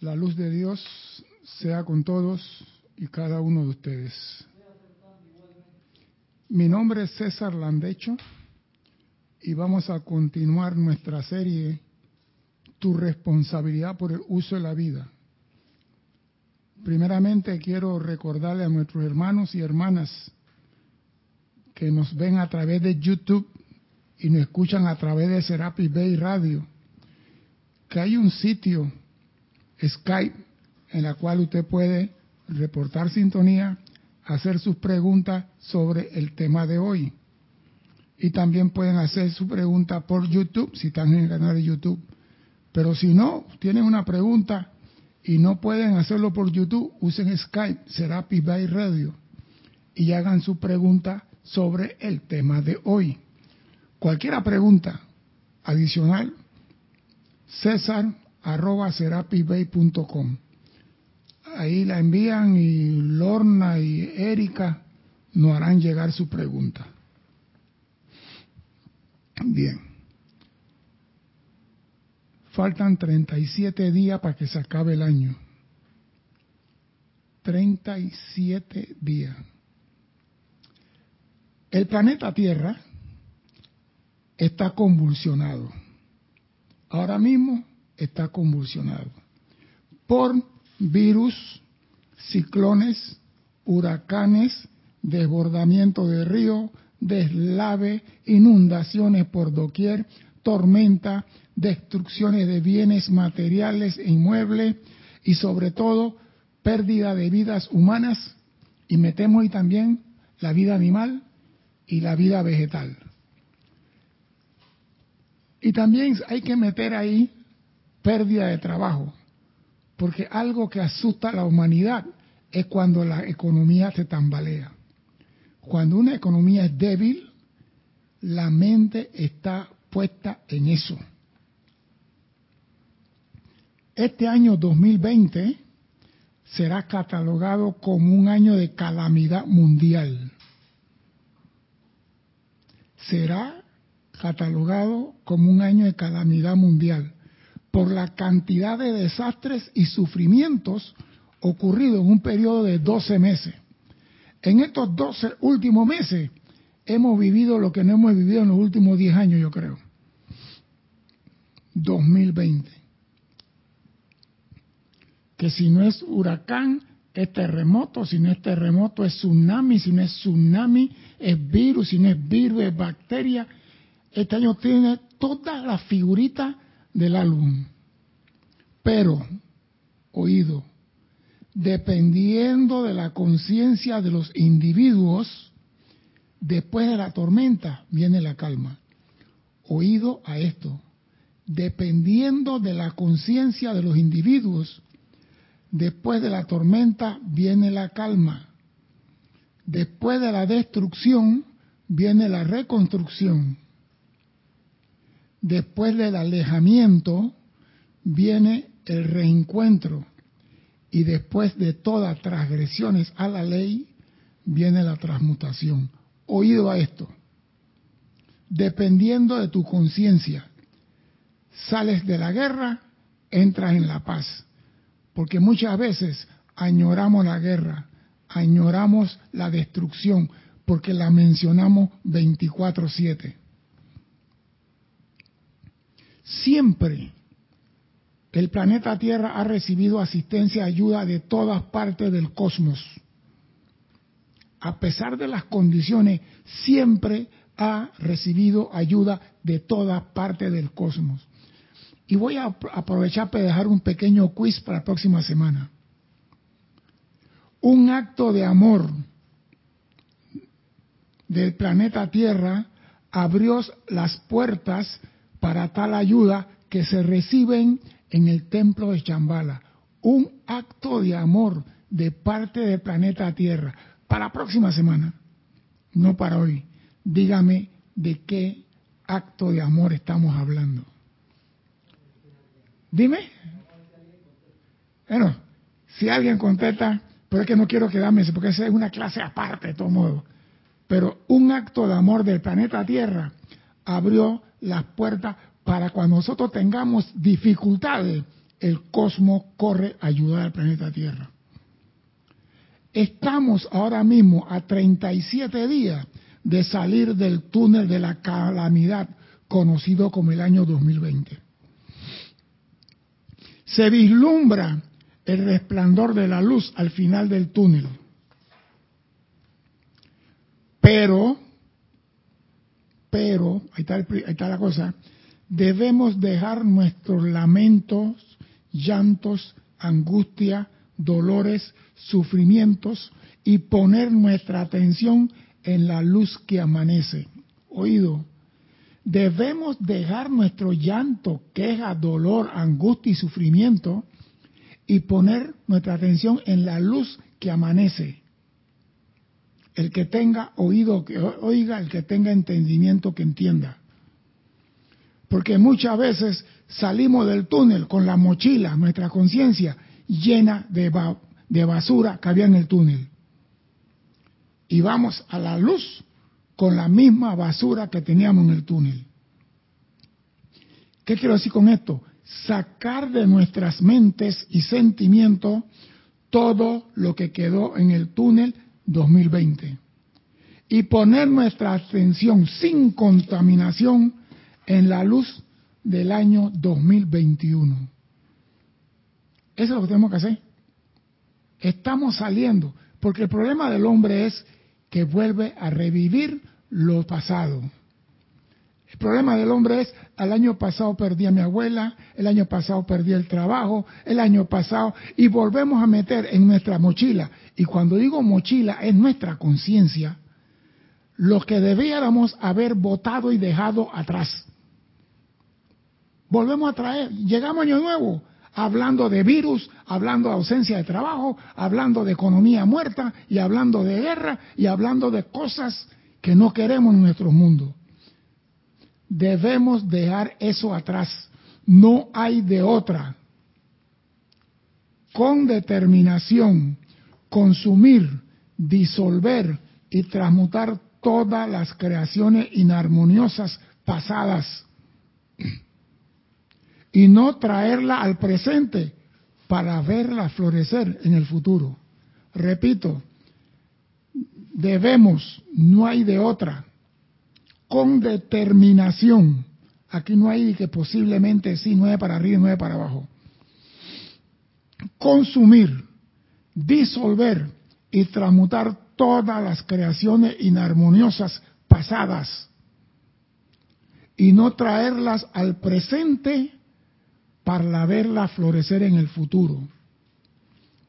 La luz de Dios sea con todos y cada uno de ustedes. Mi nombre es César Landecho y vamos a continuar nuestra serie Tu responsabilidad por el uso de la vida. Primeramente quiero recordarle a nuestros hermanos y hermanas que nos ven a través de YouTube y nos escuchan a través de Serapis Bay Radio, que hay un sitio Skype en la cual usted puede reportar sintonía, hacer sus preguntas sobre el tema de hoy. Y también pueden hacer su pregunta por YouTube, si están en el canal de YouTube. Pero si no, tienen una pregunta y no pueden hacerlo por YouTube, usen Skype, Serapis Bay Radio, y hagan su pregunta sobre el tema de hoy. Cualquier pregunta adicional, César arroba serapisbay.com. Ahí la envían y Lorna y Erika nos harán llegar su pregunta. Bien. Faltan 37 días para que se acabe el año. 37 días. El planeta Tierra está convulsionado. Ahora mismo está convulsionado por virus, ciclones, huracanes, desbordamiento de río, deslave, inundaciones por doquier, tormenta, destrucciones de bienes materiales e inmuebles y sobre todo pérdida de vidas humanas y metemos ahí también la vida animal y la vida vegetal. Y también hay que meter ahí pérdida de trabajo, porque algo que asusta a la humanidad es cuando la economía se tambalea. Cuando una economía es débil, la mente está puesta en eso. Este año 2020 será catalogado como un año de calamidad mundial. Será catalogado como un año de calamidad mundial por la cantidad de desastres y sufrimientos ocurridos en un periodo de 12 meses. En estos 12 últimos meses hemos vivido lo que no hemos vivido en los últimos 10 años, yo creo. 2020. Que si no es huracán, es terremoto, si no es terremoto, es tsunami, si no es tsunami, es virus, si no es virus, es bacteria. Este año tiene todas las figuritas del álbum. Pero, oído, dependiendo de la conciencia de los individuos, después de la tormenta viene la calma. Oído a esto. Dependiendo de la conciencia de los individuos, después de la tormenta viene la calma. Después de la destrucción viene la reconstrucción después del alejamiento viene el reencuentro y después de todas transgresiones a la ley viene la transmutación. Oído a esto. Dependiendo de tu conciencia, sales de la guerra, entras en la paz. Porque muchas veces añoramos la guerra, añoramos la destrucción, porque la mencionamos 24/7. Siempre el planeta Tierra ha recibido asistencia y ayuda de todas partes del cosmos. A pesar de las condiciones, siempre ha recibido ayuda de todas partes del cosmos. Y voy a aprovechar para dejar un pequeño quiz para la próxima semana. Un acto de amor del planeta Tierra abrió las puertas para tal ayuda que se reciben en el templo de Chambala. Un acto de amor de parte del planeta Tierra. Para la próxima semana, no para hoy. Dígame de qué acto de amor estamos hablando. Dime. Bueno, si alguien contesta, pero es que no quiero quedarme, porque esa es una clase aparte de todo modo. Pero un acto de amor del planeta Tierra abrió las puertas para cuando nosotros tengamos dificultades el cosmos corre a ayudar al planeta Tierra. Estamos ahora mismo a 37 días de salir del túnel de la calamidad conocido como el año 2020. Se vislumbra el resplandor de la luz al final del túnel. Pero, pero, ahí está, está la cosa, debemos dejar nuestros lamentos, llantos, angustia, dolores, sufrimientos y poner nuestra atención en la luz que amanece. Oído, debemos dejar nuestro llanto, queja, dolor, angustia y sufrimiento y poner nuestra atención en la luz que amanece. El que tenga oído que oiga, el que tenga entendimiento que entienda. Porque muchas veces salimos del túnel con la mochila, nuestra conciencia llena de, de basura que había en el túnel. Y vamos a la luz con la misma basura que teníamos en el túnel. ¿Qué quiero decir con esto? Sacar de nuestras mentes y sentimientos todo lo que quedó en el túnel 2020 y poner nuestra atención sin contaminación en la luz del año 2021. Eso es lo que tenemos que hacer. Estamos saliendo, porque el problema del hombre es que vuelve a revivir lo pasado. El problema del hombre es, el año pasado perdí a mi abuela, el año pasado perdí el trabajo, el año pasado, y volvemos a meter en nuestra mochila. Y cuando digo mochila, es nuestra conciencia, lo que debiéramos haber votado y dejado atrás. Volvemos a traer, llegamos año nuevo, hablando de virus, hablando de ausencia de trabajo, hablando de economía muerta y hablando de guerra y hablando de cosas que no queremos en nuestro mundo. Debemos dejar eso atrás. No hay de otra. Con determinación, consumir, disolver y transmutar todas las creaciones inarmoniosas pasadas y no traerla al presente para verla florecer en el futuro. Repito, debemos, no hay de otra, con determinación. Aquí no hay que posiblemente sí, nueve para arriba y nueve para abajo. Consumir, disolver y transmutar todas las creaciones inarmoniosas pasadas y no traerlas al presente para verla florecer en el futuro.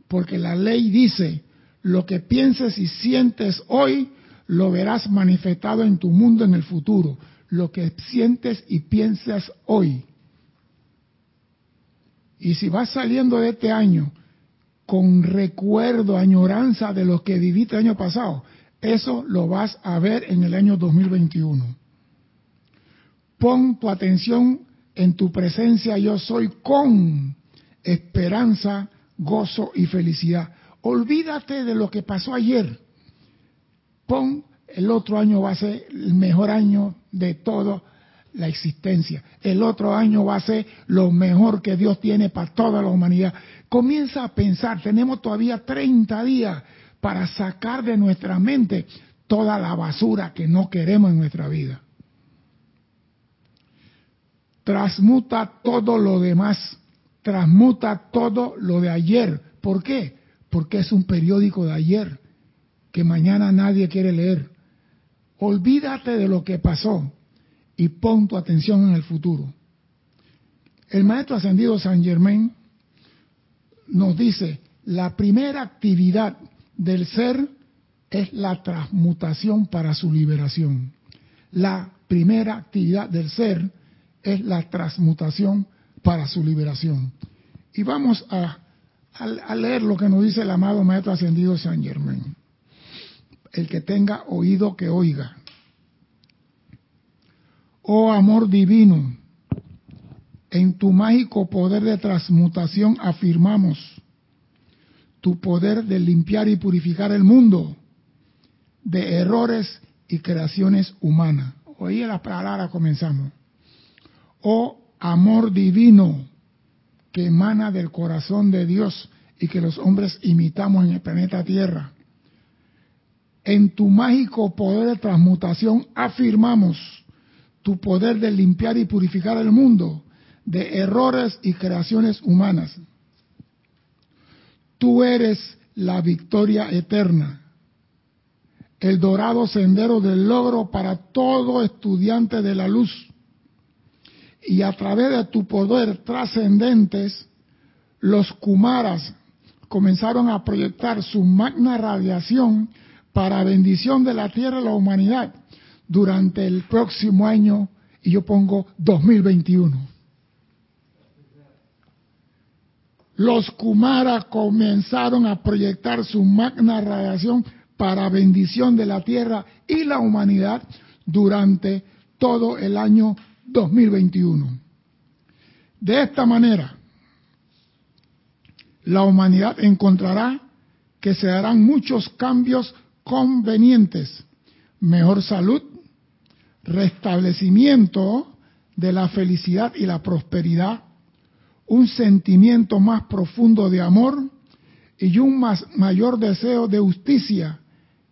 Porque la ley dice, lo que pienses y sientes hoy, lo verás manifestado en tu mundo en el futuro. Lo que sientes y piensas hoy. Y si vas saliendo de este año con recuerdo, añoranza de lo que viviste el año pasado, eso lo vas a ver en el año 2021. Pon tu atención en tu presencia yo soy con esperanza, gozo y felicidad. Olvídate de lo que pasó ayer. Pon el otro año va a ser el mejor año de toda la existencia. El otro año va a ser lo mejor que Dios tiene para toda la humanidad. Comienza a pensar, tenemos todavía 30 días para sacar de nuestra mente toda la basura que no queremos en nuestra vida transmuta todo lo demás, transmuta todo lo de ayer. ¿Por qué? Porque es un periódico de ayer que mañana nadie quiere leer. Olvídate de lo que pasó y pon tu atención en el futuro. El maestro ascendido San Germain nos dice, la primera actividad del ser es la transmutación para su liberación. La primera actividad del ser es la transmutación para su liberación. Y vamos a, a, leer lo que nos dice el amado Maestro Ascendido San Germain. El que tenga oído que oiga. Oh amor divino, en tu mágico poder de transmutación afirmamos tu poder de limpiar y purificar el mundo de errores y creaciones humanas. Oí la palabra comenzamos oh amor divino, que emana del corazón de Dios y que los hombres imitamos en el planeta Tierra. En tu mágico poder de transmutación afirmamos tu poder de limpiar y purificar el mundo de errores y creaciones humanas. Tú eres la victoria eterna, el dorado sendero del logro para todo estudiante de la luz. Y a través de tu poder trascendentes, los Kumaras comenzaron a proyectar su magna radiación para bendición de la tierra y la humanidad durante el próximo año, y yo pongo 2021. Los Kumara comenzaron a proyectar su magna radiación para bendición de la tierra y la humanidad durante todo el año 2021. De esta manera, la humanidad encontrará que se darán muchos cambios convenientes, mejor salud, restablecimiento de la felicidad y la prosperidad, un sentimiento más profundo de amor y un mayor deseo de justicia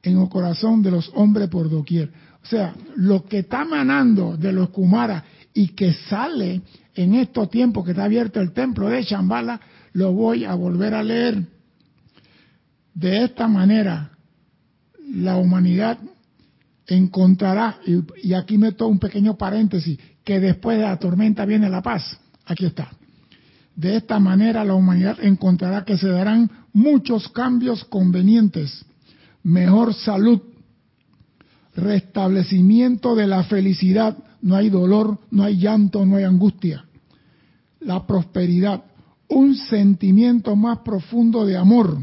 en el corazón de los hombres por doquier. O sea, lo que está manando de los Kumara y que sale en estos tiempos que está abierto el templo de Chambala, lo voy a volver a leer. De esta manera, la humanidad encontrará, y, aquí meto un pequeño paréntesis, que después de la tormenta viene la paz. Aquí está. De esta manera la humanidad encontrará que se darán muchos cambios convenientes, mejor salud, restablecimiento de la felicidad, no hay dolor, no hay llanto, no hay angustia, la prosperidad, un sentimiento más profundo de amor,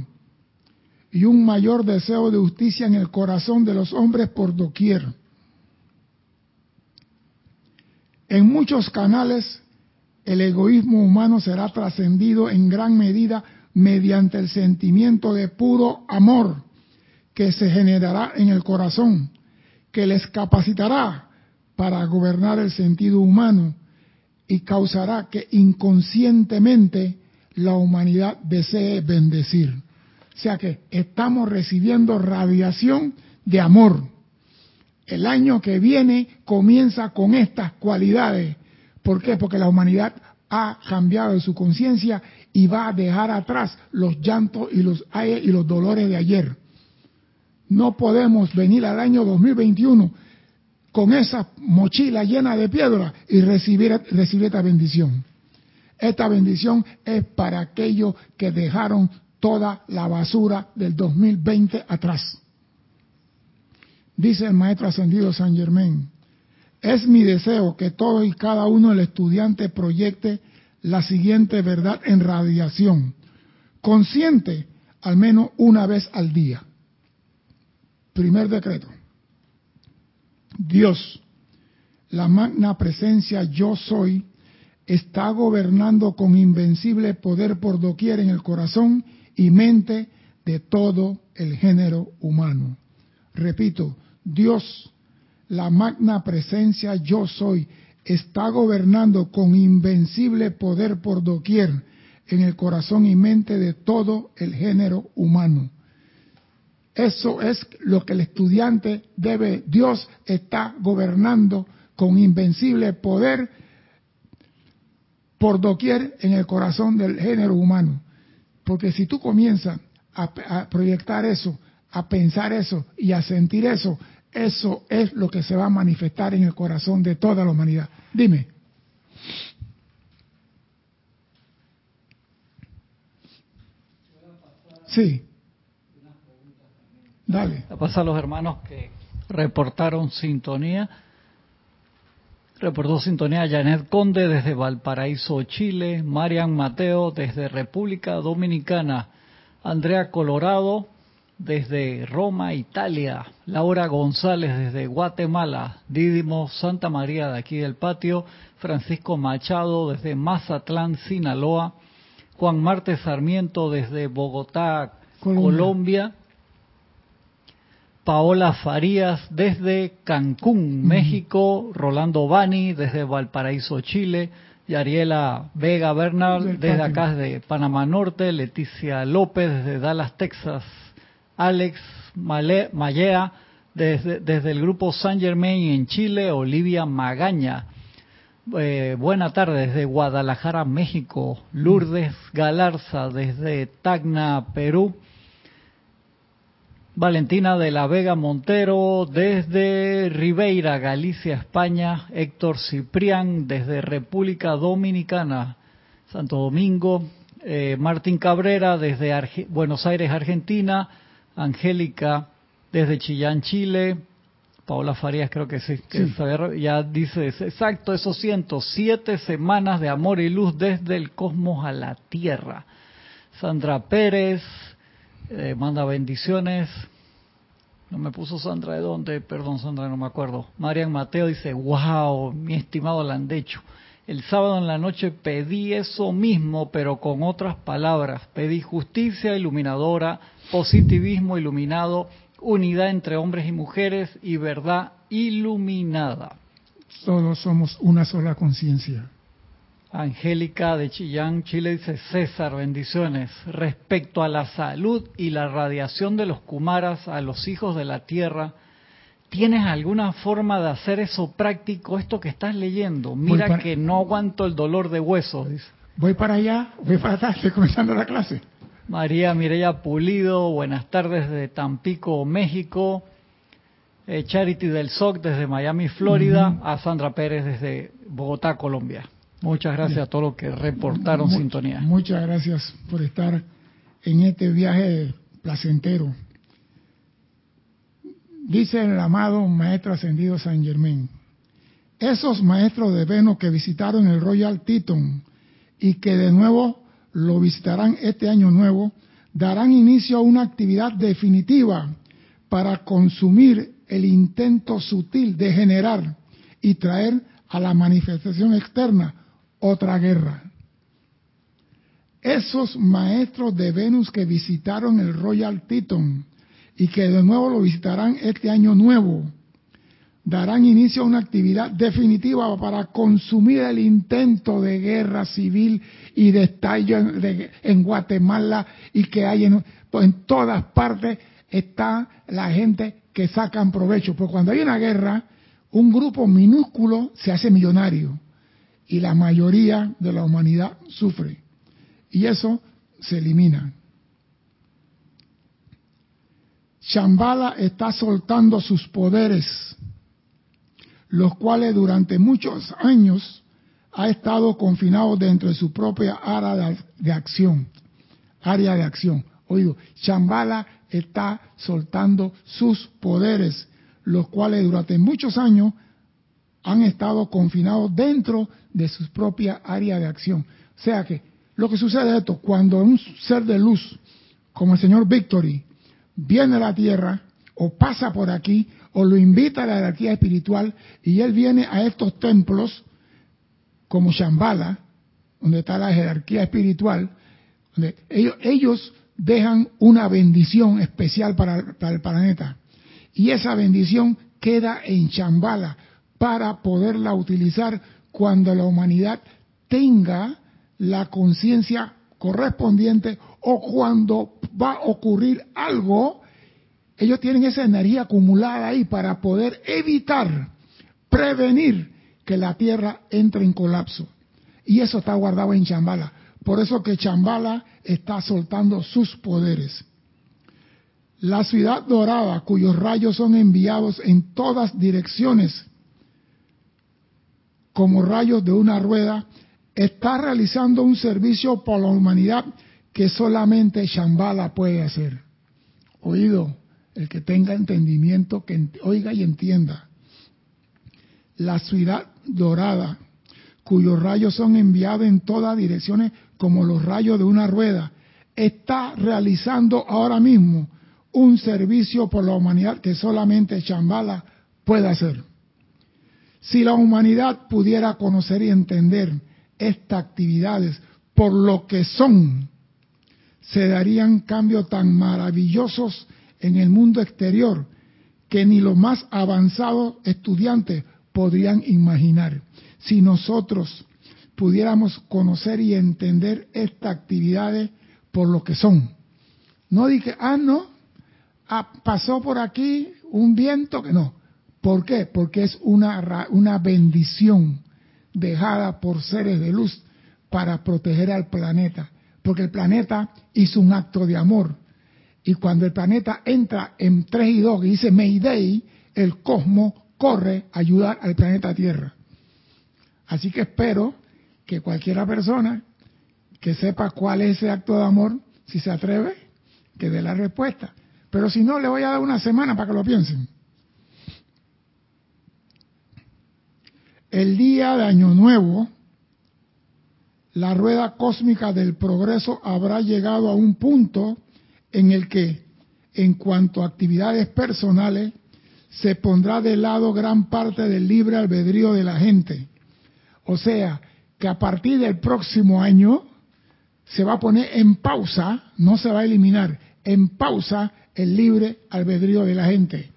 y un mayor deseo de justicia en el corazón de los hombres por doquier. En muchos canales el egoísmo humano será trascendido en gran medida mediante el sentimiento de puro amor que se generará en el corazón, que les capacitará para gobernar el sentido humano y causará que inconscientemente la humanidad desee bendecir. O sea que estamos recibiendo radiación de amor. El año que viene comienza con estas cualidades. ¿Por qué? Porque la humanidad ha cambiado su conciencia y va a dejar atrás los llantos y los, y los dolores de ayer. No podemos venir al año 2021 con esa mochila llena de piedras y recibir, recibir esta bendición. Esta bendición es para aquellos que dejaron toda la basura del 2020 atrás. Dice el maestro ascendido San Germán, es mi deseo que todo y cada uno del estudiante proyecte la siguiente verdad en radiación, consciente al menos una vez al día. Primer decreto. Dios, la magna presencia yo soy, está gobernando con invencible poder por doquier en el corazón y mente de todo el género humano. Repito, Dios, la magna presencia yo soy, está gobernando con invencible poder por doquier en el corazón y mente de todo el género humano. Eso es lo que el estudiante debe. Dios está gobernando con invencible poder por doquier en el corazón del género humano. Porque si tú comienzas a, proyectar eso, a pensar eso y a sentir eso, eso es lo que se va a manifestar en el corazón de toda la humanidad. Dime. Sí. Dale. A pasar a los hermanos que reportaron sintonía. Reportó sintonía Janet Conde desde Valparaíso, Chile, Marian Mateo desde República Dominicana, Andrea Colorado desde Roma, Italia, Laura González desde Guatemala, Didimo Santa María de aquí del patio, Francisco Machado desde Mazatlán, Sinaloa, Juan Marte Sarmiento desde Bogotá, Colombia Paola Farías desde Cancún, México, Rolando Bani desde Valparaíso, Chile, Yariela Vega Bernal desde acá de Panamá Norte, Leticia López desde Dallas, Texas, Alex Mallea desde, desde el grupo San Germain en Chile, Olivia Magaña. Eh, buena tarde desde Guadalajara, México. Lourdes Galarza desde Tacna, Perú. Valentina de la Vega Montero desde Ribeira, Galicia, España. Héctor Ciprián desde República Dominicana, Santo Domingo. Eh, Martín Cabrera desde Buenos Aires, Argentina. Angélica desde Chillán, Chile. Paola Farías creo que sí, que ya dice, exacto, esos siento, siete semanas de amor y luz desde el cosmos a la tierra. Sandra Pérez eh, manda bendiciones. No me puso Sandra de dónde, perdón Sandra, no me acuerdo. Marian Mateo dice, wow, mi estimado Landecho. El sábado en la noche pedí eso mismo, pero con otras palabras. Pedí justicia iluminadora, positivismo iluminado, unidad entre hombres y mujeres y verdad iluminada. Todos somos una sola conciencia. Angélica de Chillán, Chile dice César, bendiciones. Respecto a la salud y la radiación de los Kumaras a los hijos de la Tierra, ¿tienes alguna forma de hacer eso práctico? Esto que estás leyendo, mira que no aguanto el dolor de huesos. Voy para allá, voy para atrás, estoy comenzando la clase. María Mireya Pulido, buenas tardes de Tampico, México. Eh, Charity del SOC desde Miami, Florida. A Sandra Pérez desde Bogotá, Colombia. Muchas gracias a todos los que reportaron sintonía. Muchas gracias por estar en este viaje placentero. Dice el amado Maestro Ascendido San Germain, esos maestros de Venus que visitaron el Royal Teton y que de nuevo lo visitarán este año nuevo, darán inicio a una actividad definitiva para consumir el intento sutil de generar y traer a la manifestación externa otra guerra. Esos maestros de Venus que visitaron el Royal Teton y que de nuevo lo visitarán este año nuevo, darán inicio a una actividad definitiva para consumir el intento de guerra civil y de estallo en, Guatemala y que hay en, todas partes está la gente que sacan provecho. Porque cuando hay una guerra, un grupo minúsculo se hace millonario y la mayoría de la humanidad sufre. Y eso se elimina. Shambhala está soltando sus poderes los cuales durante muchos años ha estado confinado dentro de su propia área de, acción. Área de acción. Oído, Chambala está soltando sus poderes, los cuales durante muchos años han estado confinados dentro de su propia área de acción. O sea que lo que sucede es esto, cuando un ser de luz, como el señor Victory, viene a la Tierra o pasa por aquí o lo invita a la jerarquía espiritual y él viene a estos templos como Shambhala, donde está la jerarquía espiritual, donde ellos, dejan una bendición especial para, para, el planeta. Y esa bendición queda en Shambhala para poderla utilizar cuando la humanidad tenga la conciencia correspondiente o cuando va a ocurrir algo ellos tienen esa energía acumulada ahí para poder evitar, prevenir que la Tierra entre en colapso. Y eso está guardado en Chambala. Por eso que Chambala está soltando sus poderes. La ciudad dorada, cuyos rayos son enviados en todas direcciones, como rayos de una rueda, está realizando un servicio por la humanidad que solamente Chambala puede hacer. Oído, el que tenga entendimiento, que oiga y entienda. La ciudad dorada, cuyos rayos son enviados en todas direcciones como los rayos de una rueda, está realizando ahora mismo un servicio por la humanidad que solamente Chambala puede hacer. Si la humanidad pudiera conocer y entender estas actividades por lo que son, se darían cambios tan maravillosos en el mundo exterior que ni los más avanzados estudiantes podrían imaginar. Si nosotros pudiéramos conocer y entender estas actividades por lo que son. No dije, ah, no, ah, pasó por aquí un viento que no. ¿Por qué? Porque es una, una bendición dejada por seres de luz para proteger al planeta. Porque el planeta hizo un acto de amor. Y cuando el planeta entra en 3 y 2 y dice Mayday, el cosmos corre a ayudar al planeta Tierra. Así que espero que cualquiera persona que sepa cuál es ese acto de amor, si se atreve, que dé la respuesta. Pero si no, le voy a dar una semana para que lo piensen. El día de Año Nuevo, la rueda cósmica del progreso habrá llegado a un punto en el que, en cuanto a actividades personales, se pondrá de lado gran parte del libre albedrío de la gente. O sea, que a partir del próximo año se va a poner en pausa, no se va a eliminar, en pausa el libre albedrío de la gente.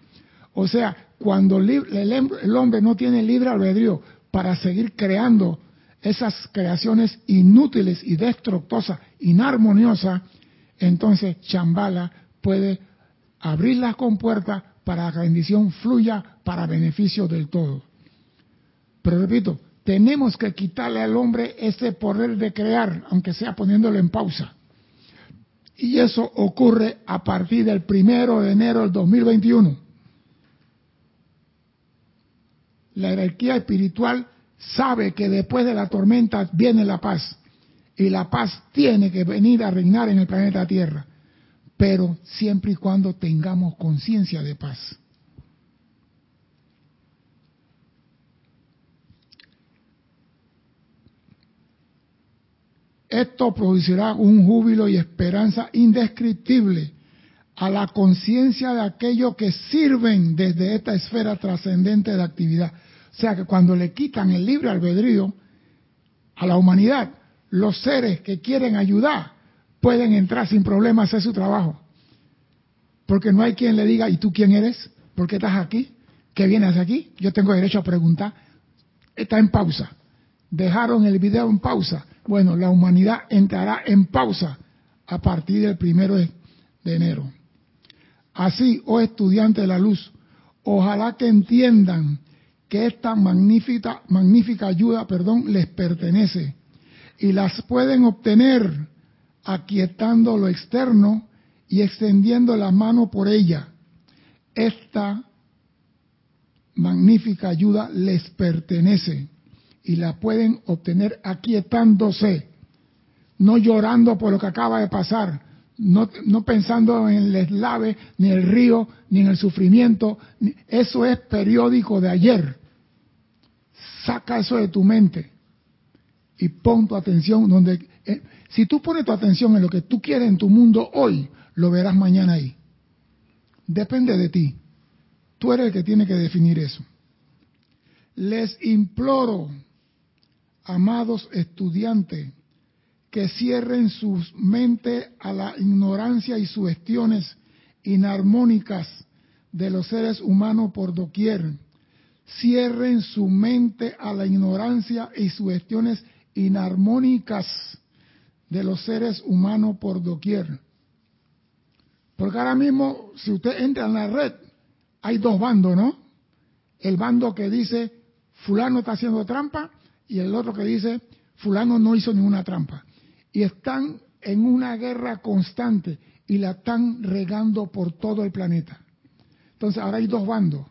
O sea, cuando el hombre no tiene libre albedrío para seguir creando esas creaciones inútiles y destructosas, inarmoniosas, entonces Chambala puede abrir las compuertas para que la bendición fluya para beneficio del todo. Pero repito, tenemos que quitarle al hombre ese poder de crear, aunque sea poniéndolo en pausa. Y eso ocurre a partir del primero de enero del 2021. La jerarquía espiritual sabe que después de la tormenta viene la paz. Y la paz tiene que venir a reinar en el planeta Tierra pero siempre y cuando tengamos conciencia de paz. Esto producirá un júbilo y esperanza indescriptible a la conciencia de aquellos que sirven desde esta esfera trascendente de actividad. O sea que cuando le quitan el libre albedrío a la humanidad, los seres que quieren ayudar pueden entrar sin problema a hacer su trabajo. Porque no hay quien le diga, ¿y tú quién eres? ¿Por qué estás aquí? ¿Qué vienes aquí? Yo tengo derecho a preguntar. Está en pausa. Dejaron el video en pausa. Bueno, la humanidad entrará en pausa a partir del primero de enero. Así, oh estudiantes de la luz, ojalá que entiendan que esta magnífica, magnífica ayuda, perdón, les pertenece y las pueden obtener aquietando lo externo y extendiendo la mano por ella. Esta magnífica ayuda les pertenece y la pueden obtener aquietándose, no llorando por lo que acaba de pasar, no, pensando en el eslave, ni el río, ni en el sufrimiento. Eso es periódico de ayer. Saca eso de tu mente y pon tu atención donde eh, si tú pones tu atención en lo que tú quieres en tu mundo hoy, lo verás mañana ahí. Depende de ti. Tú eres el que tiene que definir eso. Les imploro, amados estudiantes, que cierren sus mentes a la ignorancia y sugestiones inarmónicas de los seres humanos por doquier. Cierren su mente a la ignorancia y sugestiones inarmónicas de los seres humanos por doquier. Porque ahora mismo, si usted entra en la red, hay dos bandos, ¿no? El bando que dice, fulano está haciendo trampa, y el otro que dice, fulano no hizo ninguna trampa. Y están en una guerra constante y la están regando por todo el planeta. Entonces ahora hay dos bandos,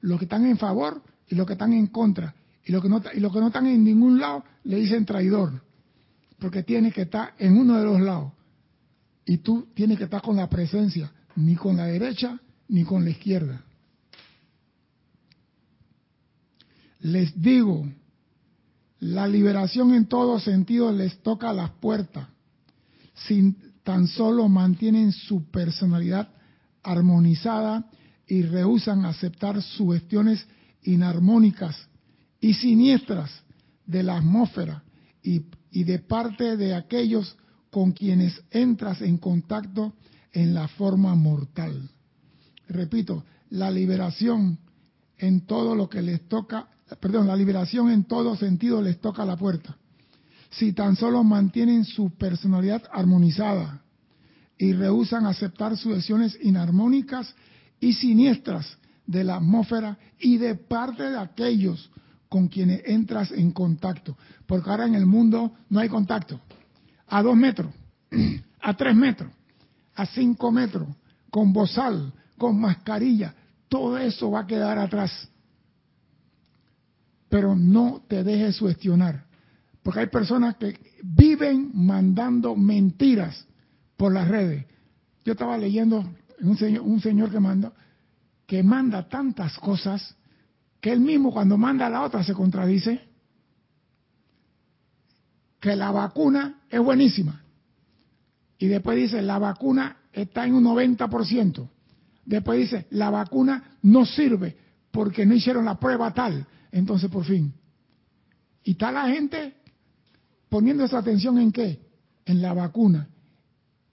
los que están en favor y los que están en contra. Y los que no, y los que no están en ningún lado le dicen traidor porque tiene que estar en uno de los lados. Y tú tienes que estar con la presencia, ni con la derecha ni con la izquierda. Les digo, la liberación en todo sentido les toca las puertas, si tan solo mantienen su personalidad armonizada y rehusan aceptar sugestiones inarmónicas y siniestras de la atmósfera y y de parte de aquellos con quienes entras en contacto en la forma mortal. Repito, la liberación en todo lo que les toca, perdón, la liberación en todo sentido les toca la puerta. si tan solo mantienen su personalidad armonizada y rehusan aceptar sucesiones inarmónicas y siniestras de la atmósfera y de parte de aquellos con quienes entras en contacto. Porque ahora en el mundo no hay contacto. A dos metros, a tres metros, a cinco metros, con bozal, con mascarilla, todo eso va a quedar atrás. Pero no te dejes sugestionar. Porque hay personas que viven mandando mentiras por las redes. Yo estaba leyendo un señor, un señor que manda, que manda tantas cosas que él mismo cuando manda a la otra se contradice. Que la vacuna es buenísima. Y después dice, la vacuna está en un 90%. Después dice, la vacuna no sirve porque no hicieron la prueba tal. Entonces, por fin. Y está la gente poniendo esa atención en qué? En la vacuna.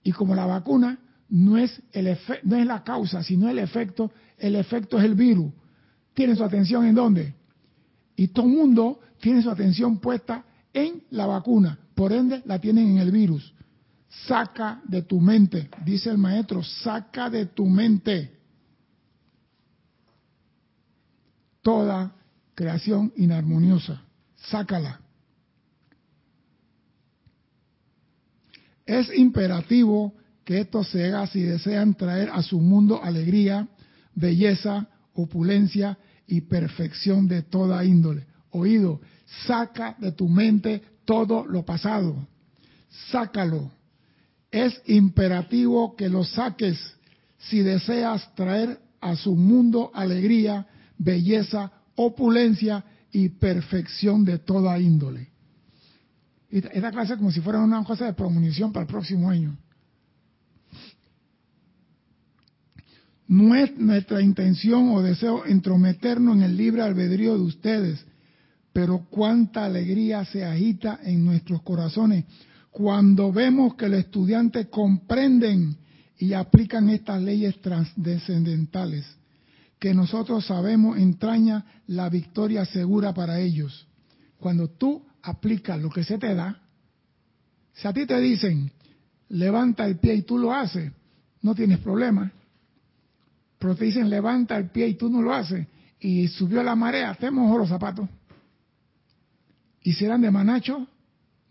Y como la vacuna no es, el no es la causa, sino el efecto, el efecto es el virus. Tiene su atención en dónde? Y todo el mundo tiene su atención puesta en la vacuna. Por ende, la tienen en el virus. Saca de tu mente, dice el maestro, saca de tu mente toda creación inarmoniosa. Sácala. Es imperativo que esto se haga si desean traer a su mundo alegría, belleza, opulencia y perfección de toda índole. Oído, saca de tu mente todo lo pasado. Sácalo. Es imperativo que lo saques si deseas traer a su mundo alegría, belleza, opulencia y perfección de toda índole. Esta clase es como si fuera una cosa de promunición para el próximo año. No es nuestra intención o deseo entrometernos en el libre albedrío de ustedes, pero cuánta alegría se agita en nuestros corazones cuando vemos que los estudiantes comprenden y aplican estas leyes transcendentales, que nosotros sabemos entraña la victoria segura para ellos. Cuando tú aplicas lo que se te da, si a ti te dicen, levanta el pie y tú lo haces, no tienes problema. Pero te dicen, levanta el pie y tú no lo haces, y subió la marea, te mojó los zapatos. Y si eran de manacho,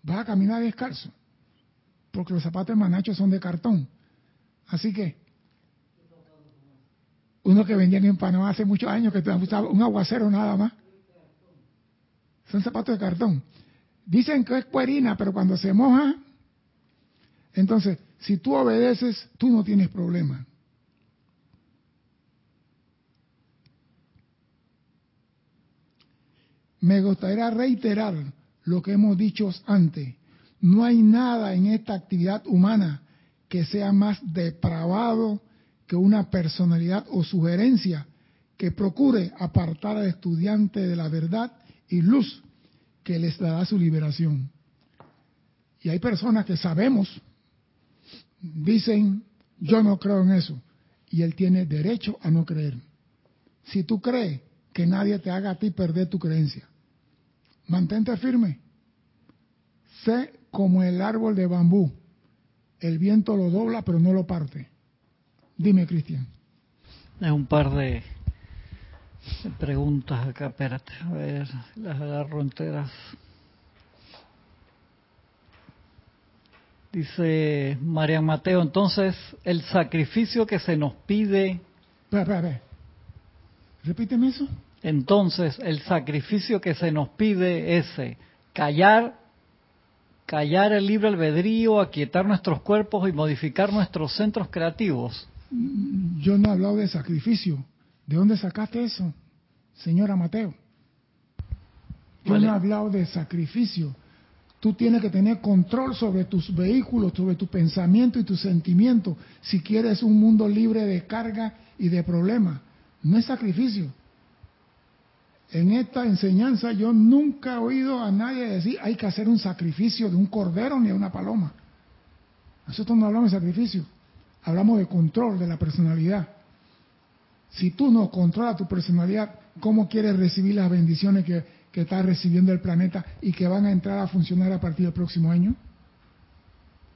vas a caminar descalzo. Porque los zapatos de manacho son de cartón. Así que, uno que vendían en Panamá hace muchos años que te usaba un aguacero nada más. Son zapatos de cartón. Dicen que es puerina, pero cuando se moja, entonces, si tú obedeces, tú no tienes problema. Me gustaría reiterar lo que hemos dicho antes. No hay nada en esta actividad humana que sea más depravado que una personalidad o sugerencia que procure apartar al estudiante de la verdad y luz que les dará su liberación. Y hay personas que sabemos, dicen, yo no creo en eso. Y él tiene derecho a no creer. Si tú crees que nadie te haga a ti perder tu creencia, mantente firme. Sé como el árbol de bambú. El viento lo dobla, pero no lo parte. Dime, Cristian. Es un par de preguntas acá, espérate, a ver, las agarro enteras. Dice María Mateo, entonces el sacrificio que se nos pide... Espera, espera, Repíteme eso. Entonces el sacrificio que se nos pide es callar, callar el libre albedrío, aquietar nuestros cuerpos y modificar nuestros centros creativos. Yo no he hablado de sacrificio. ¿De dónde sacaste eso, señora Mateo? Yo no he hablado de sacrificio. Tú tienes que tener control sobre tus vehículos, sobre tu pensamiento y tus sentimientos, si quieres un mundo libre de carga y de problemas. No es sacrificio. En esta enseñanza yo nunca he oído a nadie decir hay que hacer un sacrificio de un cordero ni de una paloma. Nosotros no hablamos de sacrificio, hablamos de control de la personalidad. Si tú no controlas tu personalidad, ¿cómo quieres recibir las bendiciones que, que está recibiendo el planeta y que van a entrar a funcionar a partir del próximo año?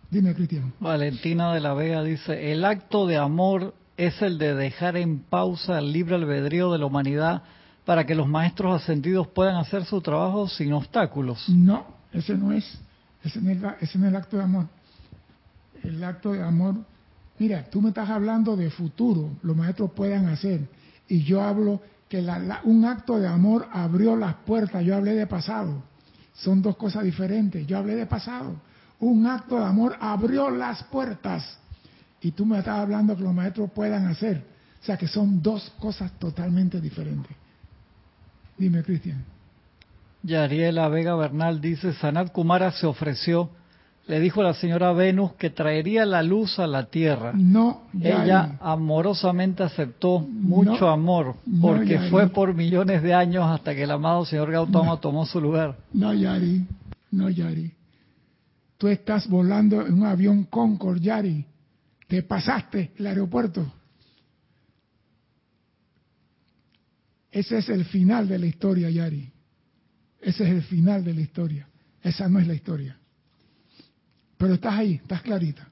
Dime, Cristian. Valentina de la Vega dice, el acto de amor es el de dejar en pausa el libre albedrío de la humanidad para que los maestros ascendidos puedan hacer su trabajo sin obstáculos. No, ese no es. Ese no es, ese no es el acto de amor. El acto de amor, mira, tú me estás hablando de futuro, los maestros puedan hacer. Y yo hablo que un acto de amor abrió las puertas, yo hablé de pasado. Son dos cosas diferentes. Yo hablé de pasado. Un acto de amor abrió las puertas. Y tú me estás hablando que los maestros puedan hacer. O sea que son dos cosas totalmente diferentes. Dime, Cristian. Yariela Vega Bernal dice, Sanat Kumara se ofreció, le dijo a la señora Venus que traería la luz a la tierra. No, Ella amorosamente aceptó mucho amor, porque fue por millones de años hasta que el amado señor Gautama tomó su lugar. No, Yari, no, Yari. Tú estás volando en un avión Concorde, Yari. Te pasaste el aeropuerto. Ese es el final de la historia, Yari. Ese es el final de la historia. Esa no es la historia. Pero estás ahí, estás clarita.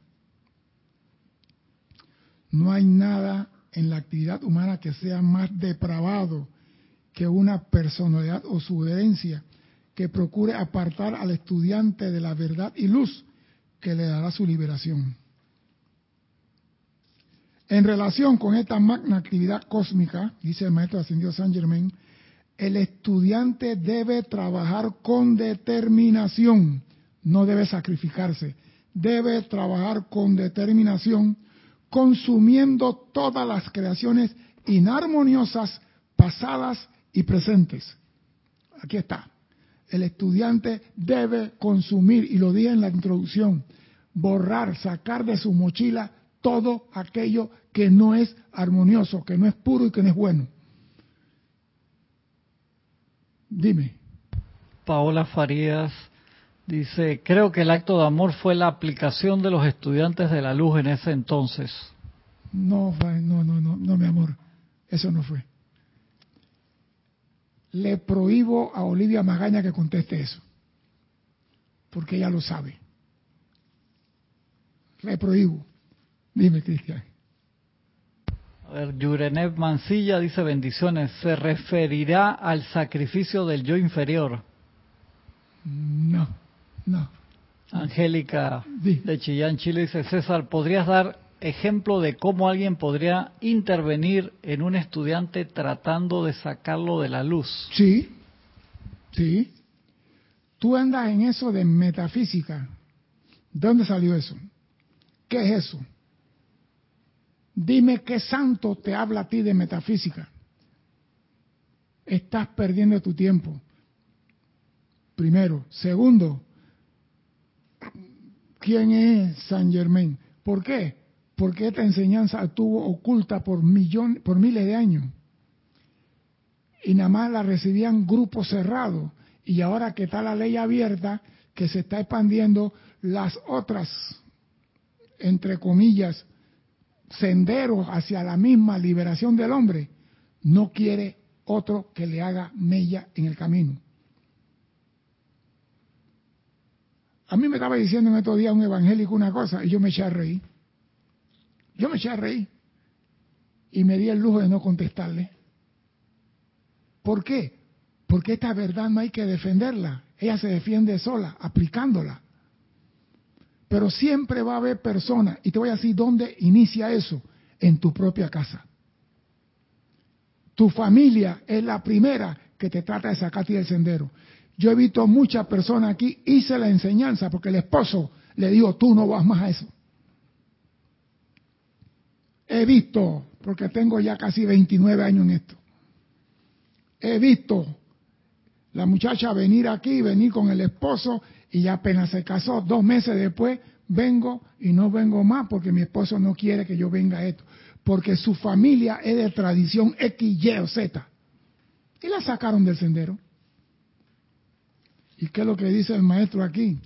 No hay nada en la actividad humana que sea más depravado que una personalidad o su herencia que procure apartar al estudiante de la verdad y luz que le dará su liberación. En relación con esta magna actividad cósmica, dice el maestro ascendido San Germain, el estudiante debe trabajar con determinación, no debe sacrificarse, debe trabajar con determinación, consumiendo todas las creaciones inarmoniosas, pasadas y presentes. Aquí está. El estudiante debe consumir, y lo dije en la introducción, borrar, sacar de su mochila todo aquello que no es armonioso, que no es puro y que no es bueno. Dime. Paola Farías dice, creo que el acto de amor fue la aplicación de los estudiantes de la luz en ese entonces. No, no, no, no, no, mi amor, eso no fue. Le prohíbo a Olivia Magaña que conteste eso, porque ella lo sabe. Le prohíbo. Dime, Cristian. A ver, Yurenev Mancilla dice bendiciones. ¿Se referirá al sacrificio del yo inferior? No, no. Angélica de Chillán, Chile dice, César, ¿podrías dar ejemplo de cómo alguien podría intervenir en un estudiante tratando de sacarlo de la luz? Sí, sí. Tú andas en eso de metafísica. ¿De dónde salió eso? ¿Qué es eso? Dime qué santo te habla a ti de metafísica. Estás perdiendo tu tiempo. Primero. Segundo, ¿quién es San Germain? ¿Por qué? Porque esta enseñanza estuvo oculta por, millones, por miles de años. Y nada más la recibían grupos cerrados. Y ahora que está la ley abierta, que se está expandiendo, las otras, entre comillas, senderos hacia la misma liberación del hombre, no quiere otro que le haga mella en el camino. A mí me estaba diciendo en estos días un evangélico una cosa y yo me eché a reír. Yo me eché a reír y me di el lujo de no contestarle. ¿Por qué? Porque esta verdad no hay que defenderla. Ella se defiende sola, aplicándola. Pero siempre va a haber personas, y te voy a decir dónde inicia eso, en tu propia casa. Tu familia es la primera que te trata de sacarte del sendero. Yo he visto muchas personas aquí, hice la enseñanza porque el esposo le dijo, tú no vas más a eso. He visto, porque tengo ya casi 29 años en esto, he visto la muchacha venir aquí, venir con el esposo y ya apenas se casó, dos meses después vengo y no vengo más porque mi esposo no quiere que yo venga a esto, porque su familia es de tradición X, Y o Z. Y la sacaron del sendero. ¿Y qué es lo que dice el maestro aquí?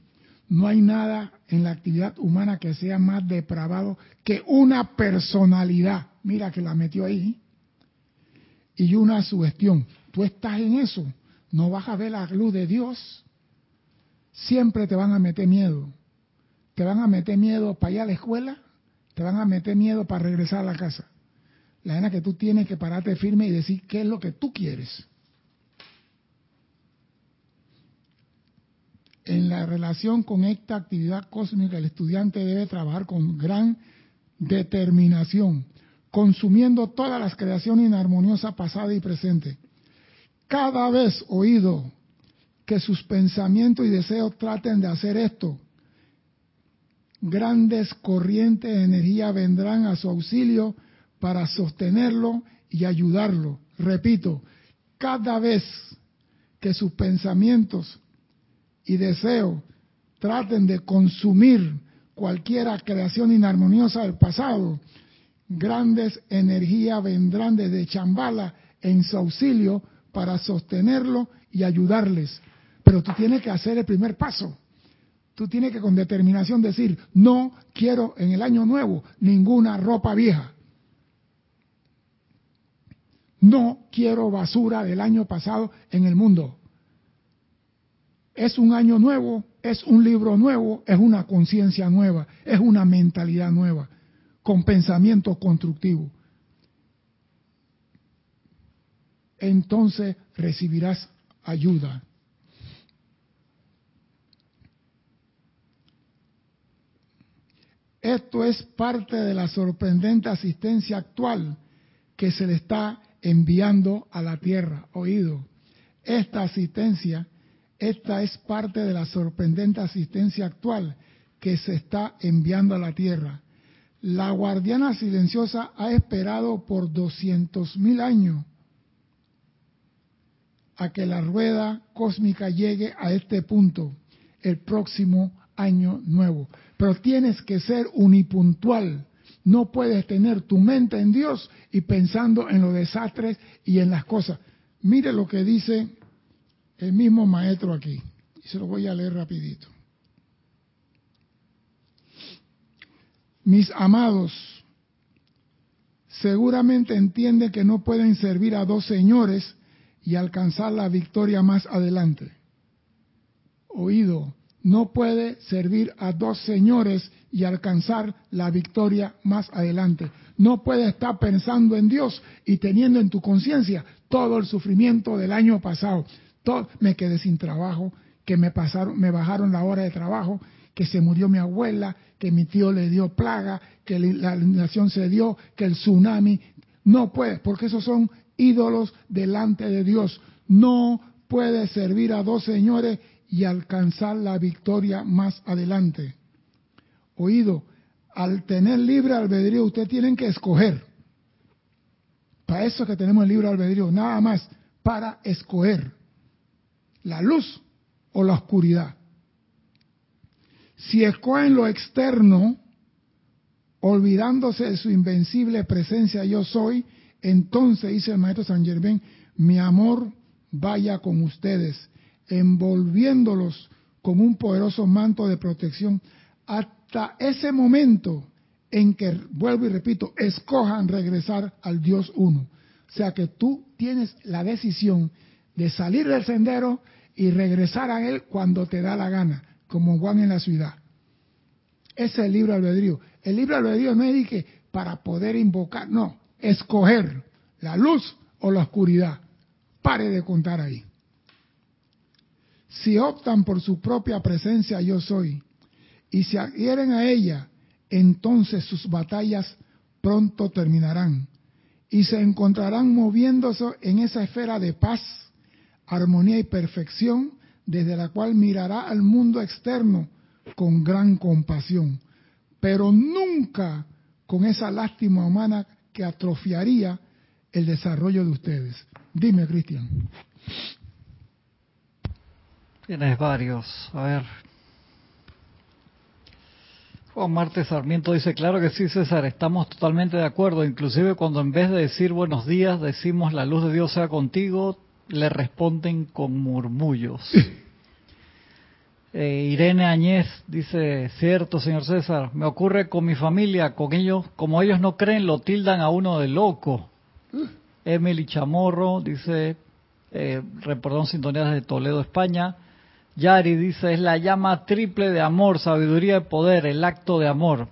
No hay nada en la actividad humana que sea más depravado que una personalidad. Mira que la metió ahí. Y una sugestión. Tú estás en eso. no vas a ver la luz de Dios, siempre te van a meter miedo. Te van a meter miedo para ir a la escuela, te van a meter miedo para regresar a la casa. La es que tú tienes que pararte firme y decir qué es lo que tú quieres. En la relación con esta actividad cósmica, el estudiante debe trabajar con gran determinación, consumiendo todas las creaciones inarmoniosas pasadas y presentes. Cada vez oído que sus pensamientos y deseos traten de hacer esto, grandes corrientes de energía vendrán a su auxilio para sostenerlo y ayudarlo. Repito, cada vez que sus pensamientos y deseos traten de consumir cualquier creación inarmoniosa del pasado, grandes energías vendrán desde Chambala en su auxilio para sostenerlo y ayudarles. Pero tú tienes que hacer el primer paso. Tú tienes que con determinación decir, no quiero en el año nuevo ninguna ropa vieja. No quiero basura del año pasado en el mundo. Es un año nuevo, es un libro nuevo, es una conciencia nueva, es una mentalidad nueva, con pensamiento constructivo. Entonces recibirás ayuda. Esto es parte de la sorprendente asistencia actual que se le está enviando a la tierra. Oído, esta asistencia, esta es parte de la sorprendente asistencia actual que se está enviando a la tierra. La guardiana silenciosa ha esperado por doscientos mil años a que la rueda cósmica llegue a este punto el próximo año nuevo. Pero tienes que ser unipuntual. No puedes tener tu mente en Dios y pensando en los desastres y en las cosas. Mire lo que dice el mismo maestro aquí. Y se lo voy a leer rapidito. Mis amados, seguramente entienden que no pueden servir a dos señores y alcanzar la victoria más adelante. Oído, no puede servir a dos señores y alcanzar la victoria más adelante. No puede estar pensando en Dios y teniendo en tu conciencia todo el sufrimiento del año pasado. Todo, me quedé sin trabajo, que me pasaron, me bajaron la hora de trabajo, que se murió mi abuela, que mi tío le dio plaga, que la inundación se dio, que el tsunami. No puede, porque esos son ídolos delante de Dios. No puede servir a dos señores y alcanzar la victoria más adelante. Oído, al tener libre albedrío, ustedes tienen que escoger. Para eso que tenemos el libre albedrío, nada más, para escoger la luz o la oscuridad. Si escogen lo externo, olvidándose de su invencible presencia yo soy, entonces dice el maestro San Germán, mi amor vaya con ustedes envolviéndolos con un poderoso manto de protección hasta ese momento en que, vuelvo y repito, escojan regresar al Dios uno. O sea que tú tienes la decisión de salir del sendero y regresar a Él cuando te da la gana, como Juan en la ciudad. Ese es el libro albedrío. El libro albedrío no es que para poder invocar, no, escoger la luz o la oscuridad. Pare de contar ahí. Si optan por su propia presencia yo soy y se adhieren a ella, entonces sus batallas pronto terminarán y se encontrarán moviéndose en esa esfera de paz, armonía y perfección desde la cual mirará al mundo externo con gran compasión, pero nunca con esa lástima humana que atrofiaría el desarrollo de ustedes. Dime, Cristian. Tienes varios. A ver. Juan Marte Sarmiento dice, claro que sí, César, estamos totalmente de acuerdo. Inclusive cuando en vez de decir buenos días, decimos la luz de Dios sea contigo, le responden con murmullos. Eh, Irene Añez dice, cierto, señor César, me ocurre con mi familia, con ellos, como ellos no creen, lo tildan a uno de loco. Emily Chamorro dice, eh, reportón sintonías de Toledo, España. Yari dice, es la llama triple de amor, sabiduría y poder, el acto de amor.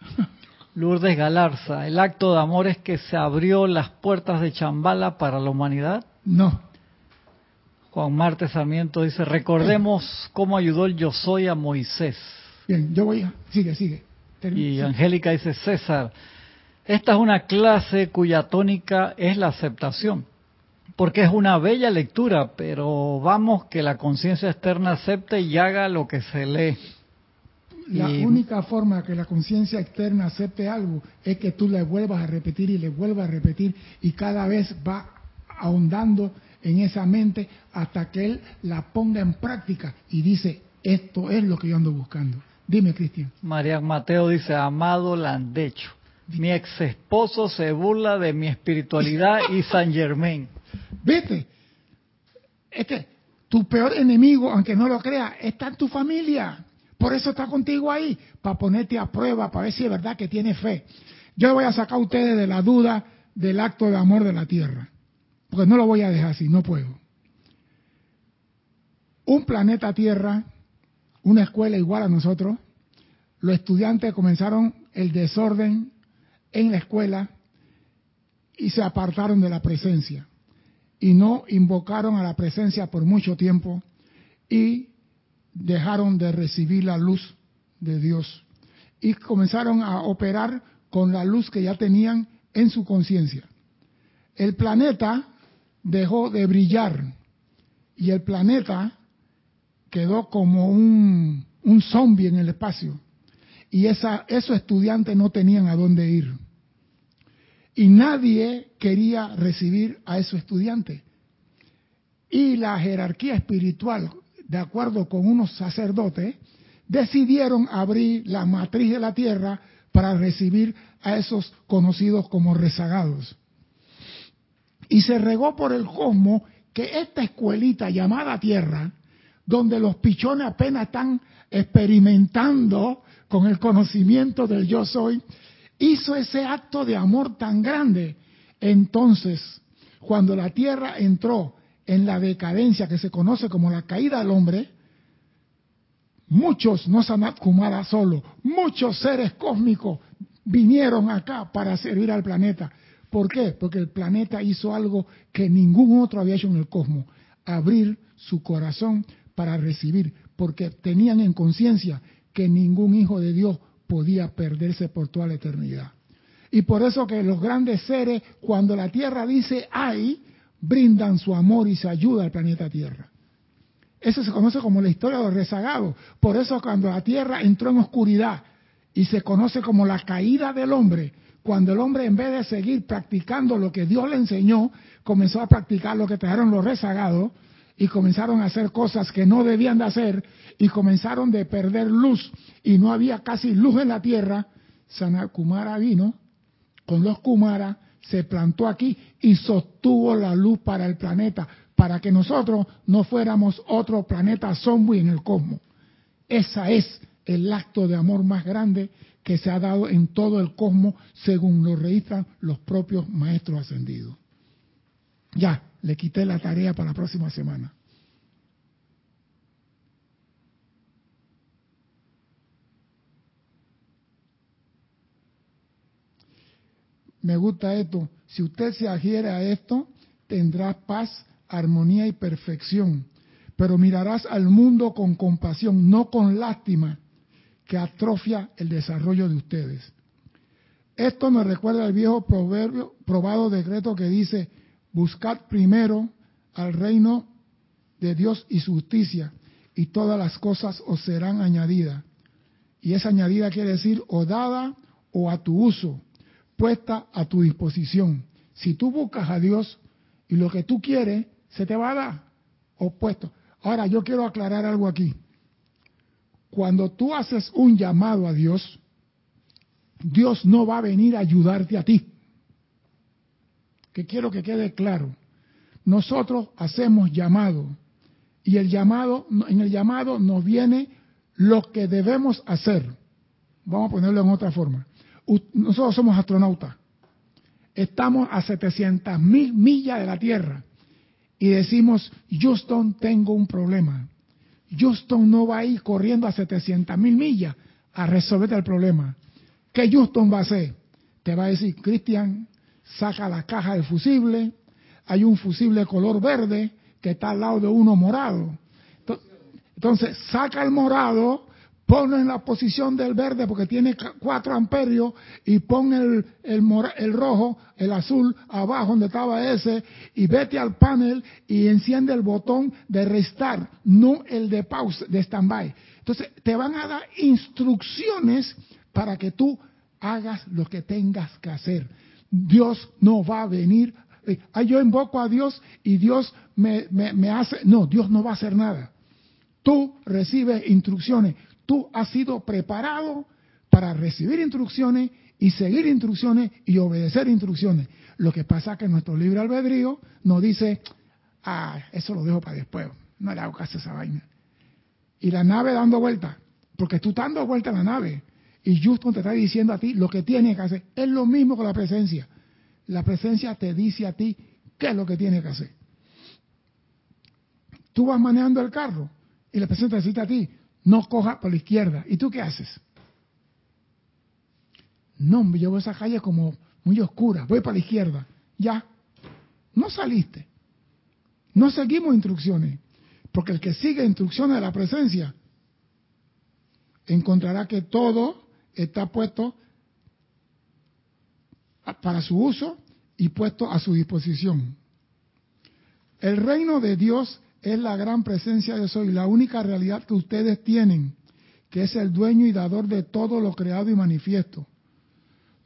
Lourdes Galarza, ¿el acto de amor es que se abrió las puertas de Chambala para la humanidad? No. Juan Marte Sarmiento dice, recordemos cómo ayudó el yo soy a Moisés. Bien, yo voy a... Sigue, sigue. Y Angélica dice, César, esta es una clase cuya tónica es la aceptación, porque es una bella lectura, pero vamos que la conciencia externa acepte y haga lo que se lee. La única forma que la conciencia externa acepte algo es que tú le vuelvas a repetir y le vuelvas a repetir y cada vez va ahondando en esa mente hasta que él la ponga en práctica y dice, esto es lo que yo ando buscando. Dime, Cristian. María Mateo dice, amado Landecho, mi ex esposo se burla de mi espiritualidad y San Germain. Vete, es que tu peor enemigo, aunque no lo creas, está en tu familia. Por eso está contigo ahí, para ponerte a prueba, para ver si es verdad que tiene fe. Yo voy a sacar a ustedes de la duda del acto de amor de la tierra, porque no lo voy a dejar así, no puedo. Un planeta Tierra, una escuela igual a nosotros, los estudiantes comenzaron el desorden en la escuela y se apartaron de la presencia y no invocaron a la presencia por mucho tiempo y dejaron de recibir la luz de Dios y comenzaron a operar con la luz que ya tenían en su conciencia. El planeta dejó de brillar y el planeta quedó como un, un zombie en el espacio. Y esa, esos estudiantes no tenían a dónde ir. Y nadie quería recibir a esos estudiantes. Y la jerarquía espiritual de acuerdo con unos sacerdotes, decidieron abrir la matriz de la tierra para recibir a esos conocidos como rezagados. Y se regó por el cosmos que esta escuelita llamada tierra, donde los pichones apenas están experimentando con el conocimiento del yo soy, hizo ese acto de amor tan grande. Entonces, cuando la tierra entró en la decadencia que se conoce como la caída del hombre, muchos, no Sanat Kumara solo, muchos seres cósmicos vinieron acá para servir al planeta. ¿Por qué? Porque el planeta hizo algo que ningún otro había hecho en el cosmos, abrir su corazón para recibir, porque tenían en conciencia que ningún hijo de Dios podía perderse por toda la eternidad. Y por eso que los grandes seres, cuando la tierra dice ay, brindan su amor y se ayuda al planeta Tierra. Eso se conoce como la historia de los rezagados. Por eso cuando la Tierra entró en oscuridad y se conoce como la caída del hombre, cuando el hombre en vez de seguir practicando lo que Dios le enseñó, comenzó a practicar lo que trajeron los rezagados y comenzaron a hacer cosas que no debían de hacer y comenzaron de perder luz y no había casi luz en la Tierra, Sanat Kumara vino con los Kumara se plantó aquí y sostuvo la luz para el planeta, para que nosotros no fuéramos otro planeta zombie en el cosmos. Esa es el acto de amor más grande que se ha dado en todo el cosmos, según lo registran los propios maestros ascendidos. Ya, le quité la tarea para la próxima semana. me gusta esto, si usted se adhiere a esto, tendrá paz, armonía y perfección, pero mirarás al mundo con compasión, no con lástima, que atrofia el desarrollo de ustedes. Esto me recuerda al viejo proverbio, probado decreto que dice, buscad primero al reino de Dios y su justicia, y todas las cosas os serán añadidas. Y esa añadida quiere decir o dada o a tu uso puesta a tu disposición. Si tú buscas a Dios y lo que tú quieres, se te va a dar opuesto. Ahora, yo quiero aclarar algo aquí. Cuando tú haces un llamado a Dios, Dios no va a venir a ayudarte a ti. Que quiero que quede claro. Nosotros hacemos llamado y el llamado en el llamado nos viene lo que debemos hacer. Vamos a ponerlo en otra forma nosotros somos astronautas. Estamos a 700 mil millas de la Tierra y decimos, Houston, tengo un problema. Houston no va a ir corriendo a 700 mil millas a resolver el problema. ¿Qué Houston va a hacer? Te va a decir, Cristian, saca la caja del fusible, hay un fusible color verde que está al lado de uno morado. Entonces, saca el morado, ponlo en la posición del verde porque tiene 4 amperios y pon el, el, rojo, el azul abajo donde estaba ese y vete al panel y enciende el botón de restart, no el de pausa, de standby. Entonces, te van a dar instrucciones para que tú hagas lo que tengas que hacer. Dios no va a venir. Eh, yo invoco a Dios y Dios me, me hace. No, Dios no va a hacer nada. Tú recibes instrucciones. Tú has sido preparado para recibir instrucciones y seguir instrucciones y obedecer instrucciones. Lo que pasa es que nuestro libre albedrío nos dice, ah, eso lo dejo para después, no le hago caso a esa vaina. Y la nave dando vuelta, porque tú estás dando vuelta a la nave y justo te está diciendo a ti lo que tienes que hacer. Es lo mismo con la presencia. La presencia te dice a ti qué es lo que tienes que hacer. Tú vas manejando el carro y la presencia te dice a ti, no coja por la izquierda. ¿Y tú qué haces? No, yo veo esa calle como muy oscura, voy para la izquierda. Ya, no saliste. No seguimos instrucciones, porque el que sigue instrucciones de la presencia encontrará que todo está puesto para su uso y puesto a su disposición. El reino de Dios es la gran presencia de soy, la única realidad que ustedes tienen, que es el dueño y dador de todo lo creado y manifiesto.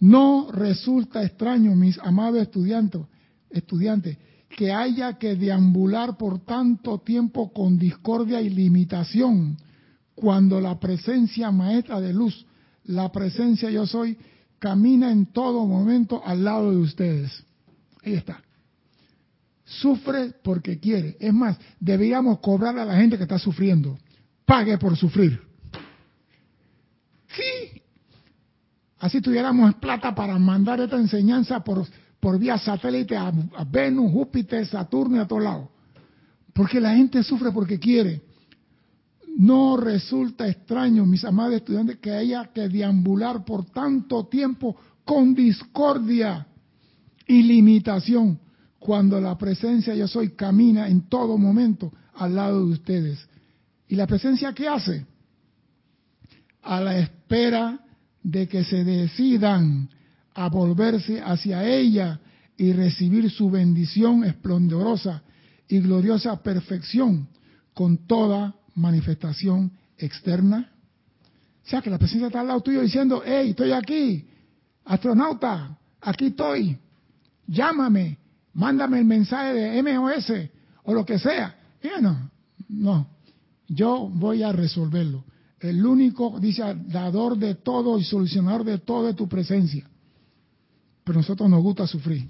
No resulta extraño, mis amados estudiantes, estudiantes, que haya que deambular por tanto tiempo con discordia y limitación, cuando la presencia maestra de luz, la presencia yo soy, camina en todo momento al lado de ustedes. Ahí está sufre porque quiere. Es más, deberíamos cobrar a la gente que está sufriendo. Pague por sufrir. Sí. Así tuviéramos plata para mandar esta enseñanza por, por vía satélite a, Venus, Júpiter, Saturno y a todos lados. Porque la gente sufre porque quiere. No resulta extraño, mis amados estudiantes, que haya que deambular por tanto tiempo con discordia y limitación cuando la presencia yo soy camina en todo momento al lado de ustedes. ¿Y la presencia qué hace? A la espera de que se decidan a volverse hacia ella y recibir su bendición esplendorosa y gloriosa perfección con toda manifestación externa. O sea, que la presencia está al lado tuyo diciendo, hey, estoy aquí, astronauta, aquí estoy, llámame, mándame el mensaje de MOS o lo que sea. no, no, yo voy a resolverlo. El único, dice, dador de todo y solucionador de todo es tu presencia. Pero a nosotros nos gusta sufrir.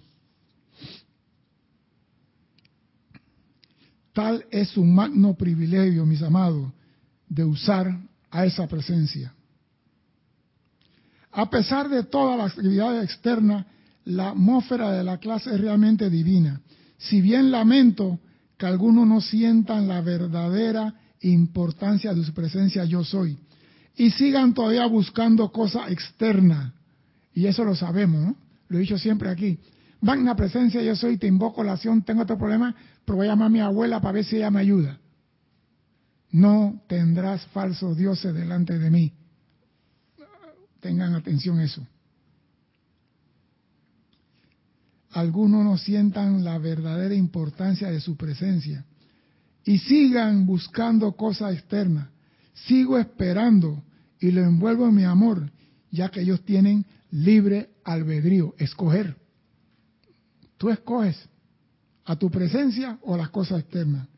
Tal es un magno privilegio, mis amados, de usar a esa presencia. A pesar de todas las actividades externas la atmósfera de la clase es realmente divina. Si bien lamento que algunos no sientan la verdadera importancia de su presencia yo soy y sigan todavía buscando cosas externas, y eso lo sabemos, lo he dicho siempre aquí. Van a la presencia yo soy, te invoco la acción, tengo otro problema, pero voy a llamar a mi abuela para ver si ella me ayuda. No tendrás falsos dioses delante de mí. Tengan atención eso. Algunos no sientan la verdadera importancia de su presencia y sigan buscando cosas externas. Sigo esperando y lo envuelvo en mi amor, ya que ellos tienen libre albedrío, escoger. Tú escoges a tu presencia o las cosas externas.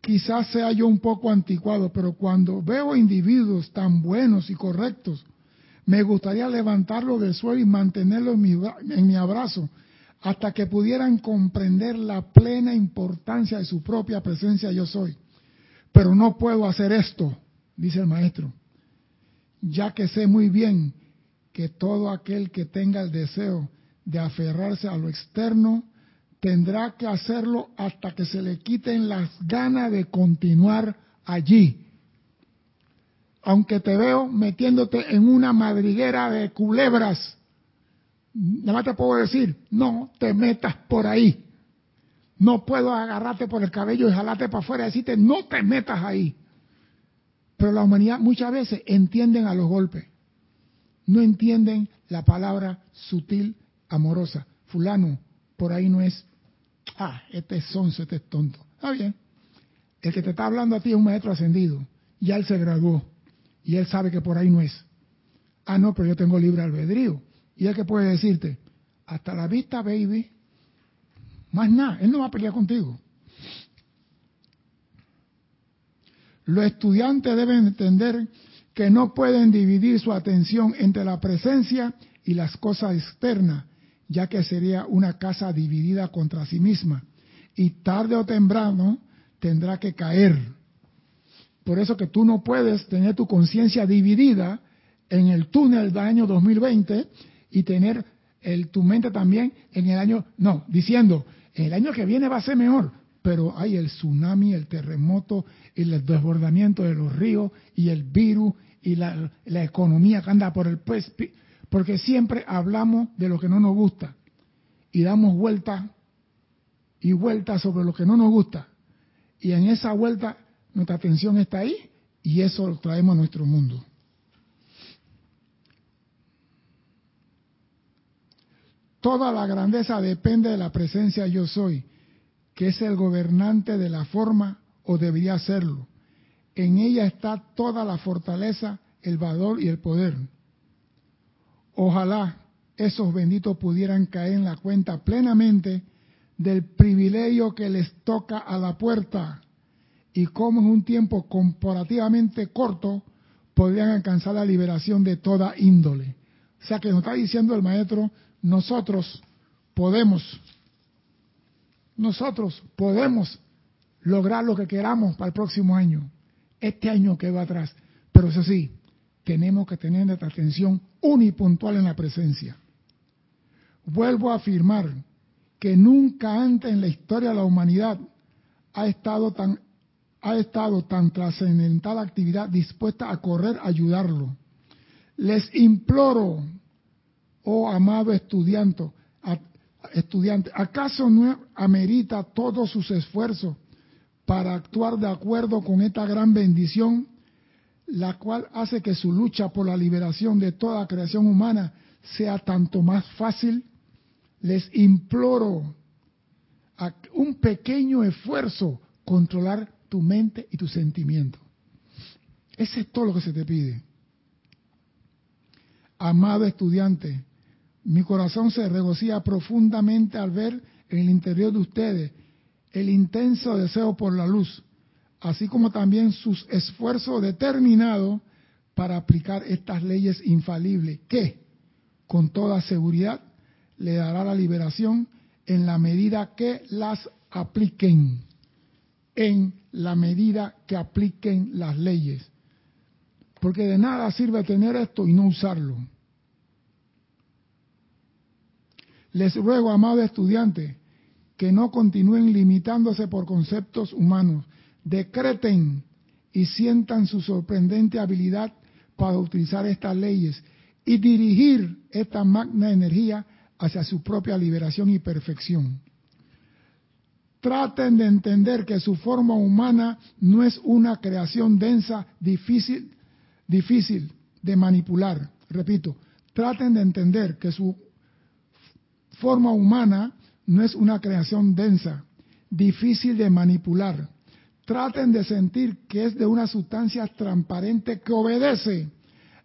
Quizás sea yo un poco anticuado, pero cuando veo individuos tan buenos y correctos, me gustaría levantarlo del suelo y mantenerlo en mi, en mi abrazo hasta que pudieran comprender la plena importancia de su propia presencia yo soy. Pero no puedo hacer esto, dice el maestro, ya que sé muy bien que todo aquel que tenga el deseo de aferrarse a lo externo tendrá que hacerlo hasta que se le quiten las ganas de continuar allí. Aunque te veo metiéndote en una madriguera de culebras, nada más te puedo decir, no te metas por ahí. No puedo agarrarte por el cabello y jalarte para afuera y decirte, no te metas ahí. Pero la humanidad muchas veces entienden a los golpes. No entienden la palabra sutil, amorosa. Fulano, por ahí no es. Ah, este es sonso, este es tonto. Está bien. El que te está hablando a ti es un maestro ascendido. Ya él se graduó. Y él sabe que por ahí no es. Ah, no, pero yo tengo libre albedrío. Y él que puede decirte, hasta la vista, baby. Más nada, él no va a pelear contigo. Los estudiantes deben entender que no pueden dividir su atención entre la presencia y las cosas externas, ya que sería una casa dividida contra sí misma. Y tarde o temprano tendrá que caer. Por eso que tú no puedes tener tu conciencia dividida en el túnel del año 2020 y tener tu mente también en el año, no, diciendo, el año que viene va a ser mejor, pero hay el tsunami, el terremoto, el desbordamiento de los ríos y el virus y la, economía que anda por el pues, porque siempre hablamos de lo que no nos gusta y damos vuelta y vuelta sobre lo que no nos gusta. Y en esa vuelta nuestra atención está ahí y eso lo traemos a nuestro mundo. Toda la grandeza depende de la presencia yo soy, que es el gobernante de la forma o debería serlo. En ella está toda la fortaleza, el valor y el poder. Ojalá esos benditos pudieran caer en la cuenta plenamente del privilegio que les toca a la puerta y cómo en un tiempo comparativamente corto podrían alcanzar la liberación de toda índole. O sea que nos está diciendo el maestro, nosotros podemos, nosotros podemos lograr lo que queramos para el próximo año, este año que va atrás. Pero eso sí, tenemos que tener nuestra atención unipuntual en la presencia. Vuelvo a afirmar que nunca antes en la historia de la humanidad ha estado tan ha estado tan trascendental actividad dispuesta a correr a ayudarlo. Les imploro oh amado estudiante, estudiante, ¿acaso no amerita todos sus esfuerzos para actuar de acuerdo con esta gran bendición, la cual hace que su lucha por la liberación de toda creación humana sea tanto más fácil? Les imploro un pequeño esfuerzo controlar tu mente y tu sentimiento. Ese es todo lo que se te pide. Amado estudiante, mi corazón se regocija profundamente al ver en el interior de ustedes el intenso deseo por la luz, así como también sus esfuerzos determinados para aplicar estas leyes infalibles que, con toda seguridad, le dará la liberación en la medida que las apliquen, en la medida que apliquen las leyes. Porque de nada sirve tener esto y no usarlo. Les ruego, amados estudiantes, que no continúen limitándose por conceptos humanos. Decreten y sientan su sorprendente habilidad para utilizar estas leyes y dirigir esta magna energía hacia su propia liberación y perfección. Traten de entender que su forma humana no es una creación densa, difícil, difícil de manipular. Repito, traten de entender que su forma humana no es una creación densa, difícil de manipular. Traten de sentir que es de una sustancia transparente que obedece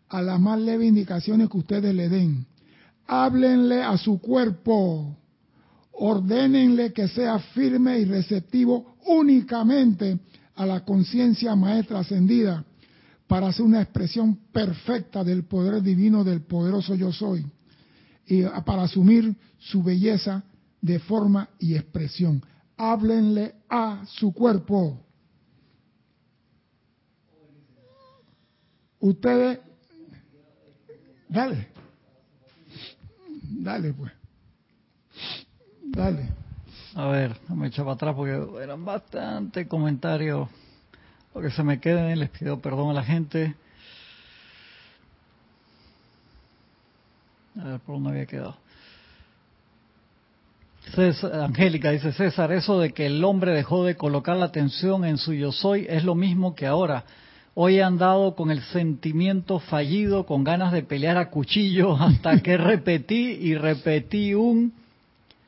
a las más leves indicaciones que ustedes le den. Háblenle a su cuerpo, ordénenle que sea firme y receptivo únicamente a la conciencia maestra ascendida para hacer una expresión perfecta del poder divino del poderoso yo soy y para asumir su belleza de forma y expresión. Háblenle a su cuerpo. Ustedes, dale, dale pues, dale. A ver, me echo para atrás porque eran bastante comentarios. Porque se me queden, les pido perdón a la gente. A ver, por dónde había quedado. Angélica dice César, eso de que el hombre dejó de colocar la atención en su yo soy es lo mismo que ahora. Hoy he andado con el sentimiento fallido, con ganas de pelear a cuchillo, hasta que repetí y repetí un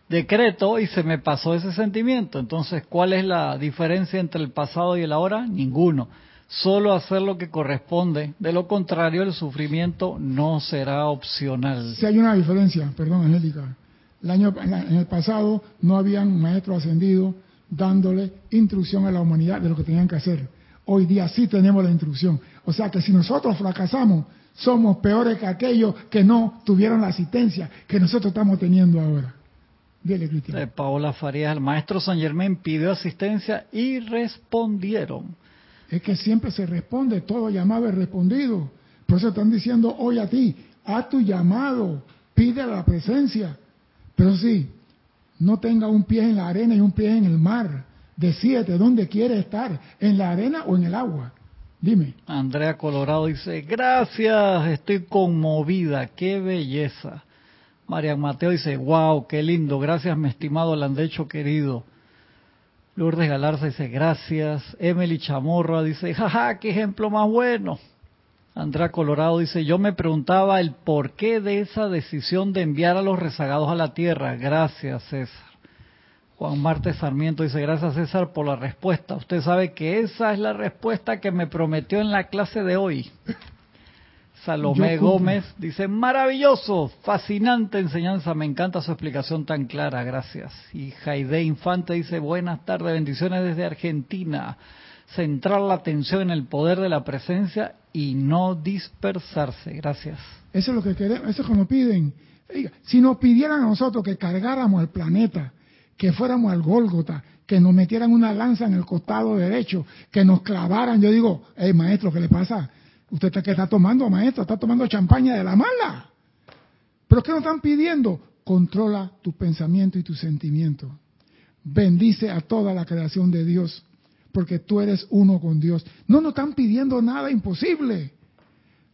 decreto y se me pasó ese sentimiento. Entonces, ¿cuál es la diferencia entre el pasado y el ahora? Ninguno. Solo hacer lo que corresponde. De lo contrario, el sufrimiento no será opcional. Si hay una diferencia, perdón, Angélica. El año, en el pasado no habían maestros ascendidos dándole instrucción a la humanidad de lo que tenían que hacer. Hoy día sí tenemos la instrucción. O sea que si nosotros fracasamos, somos peores que aquellos que no tuvieron la asistencia que nosotros estamos teniendo ahora. Cristian. Eh, Paola Farías, el maestro San Germán pidió asistencia y respondieron. Es que siempre se responde, todo llamado es respondido. Por eso están diciendo hoy a ti, haz tu llamado, pide la presencia. Pero sí, no tenga un pie en la arena y un pie en el mar. Decídete dónde quieres estar, en la arena o en el agua. Dime. Andrea Colorado dice, gracias, estoy conmovida, qué belleza. María Mateo dice, wow, qué lindo, gracias mi estimado Landecho querido. Lourdes Galarza dice, gracias. Emily Chamorra dice, jaja, qué ejemplo más bueno. Andrea Colorado dice, yo me preguntaba el porqué de esa decisión de enviar a los rezagados a la tierra. Gracias, César. Juan Marte Sarmiento dice, gracias César por la respuesta. Usted sabe que esa es la respuesta que me prometió en la clase de hoy. Salomé Gómez dice, maravilloso, fascinante enseñanza, me encanta su explicación tan clara, gracias. Y Jaide Infante dice, buenas tardes, bendiciones desde Argentina. Centrar la atención en el poder de la presencia y no dispersarse, gracias. Eso es lo que queremos, eso es lo que nos piden. Si nos pidieran a nosotros que cargáramos el planeta, que fuéramos al Gólgota, que nos metieran una lanza en el costado derecho, que nos clavaran, yo digo, hey maestro, ¿qué le pasa? Usted está, que está tomando, maestro, está tomando champaña de la mala. Pero ¿qué nos están pidiendo? Controla tu pensamiento y tu sentimiento. Bendice a toda la creación de Dios, porque tú eres uno con Dios. No nos están pidiendo nada imposible.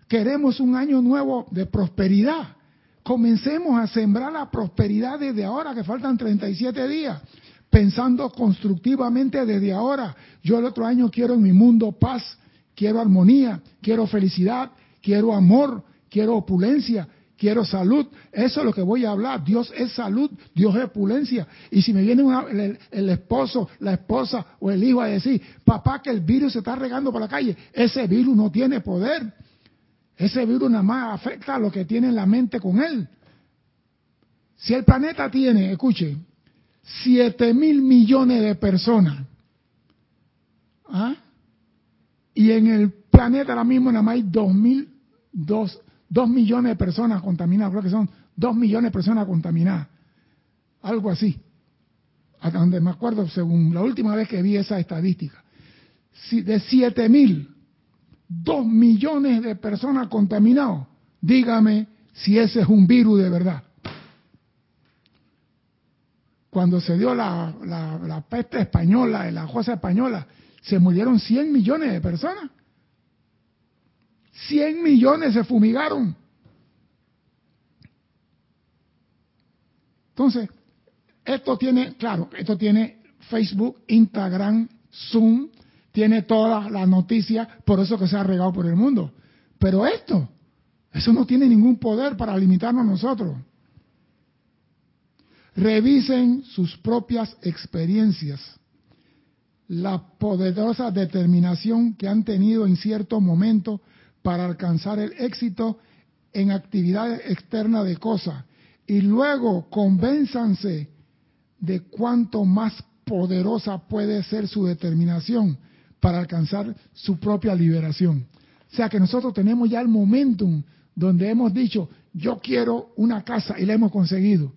Queremos un año nuevo de prosperidad. Comencemos a sembrar la prosperidad desde ahora, que faltan 37 días, pensando constructivamente desde ahora. Yo el otro año quiero en mi mundo paz, quiero armonía, quiero felicidad, quiero amor, quiero opulencia, quiero salud. Eso es lo que voy a hablar. Dios es salud, Dios es opulencia. Y si me viene el, esposo, la esposa o el hijo a decir, papá, que el virus se está regando por la calle, ese virus no tiene poder. Ese virus nada más afecta a lo que tiene en la mente con él. Si el planeta tiene, escuche, 7 mil millones de personas, ¿ah? Y en el planeta ahora mismo nada más hay 2 mil, 2, millones de personas contaminadas, creo que son 2 millones de personas contaminadas, algo así, hasta donde me acuerdo según la última vez que vi esa estadística. de 7 mil dos millones de personas contaminadas. Dígame si ese es un virus de verdad. Cuando se dio la, la, peste española, la cosa española, se murieron 100 millones de personas. 100 millones se fumigaron. Entonces, esto tiene, claro, esto tiene Facebook, Instagram, Zoom, tiene todas las noticias, por eso que se ha regado por el mundo. Pero esto, eso no tiene ningún poder para limitarnos nosotros. Revisen sus propias experiencias, la poderosa determinación que han tenido en cierto momento para alcanzar el éxito en actividades externas de cosas y luego convénzanse de cuánto más poderosa puede ser su determinación para alcanzar su propia liberación. O sea que nosotros tenemos ya el momentum donde hemos dicho, yo quiero una casa y la hemos conseguido.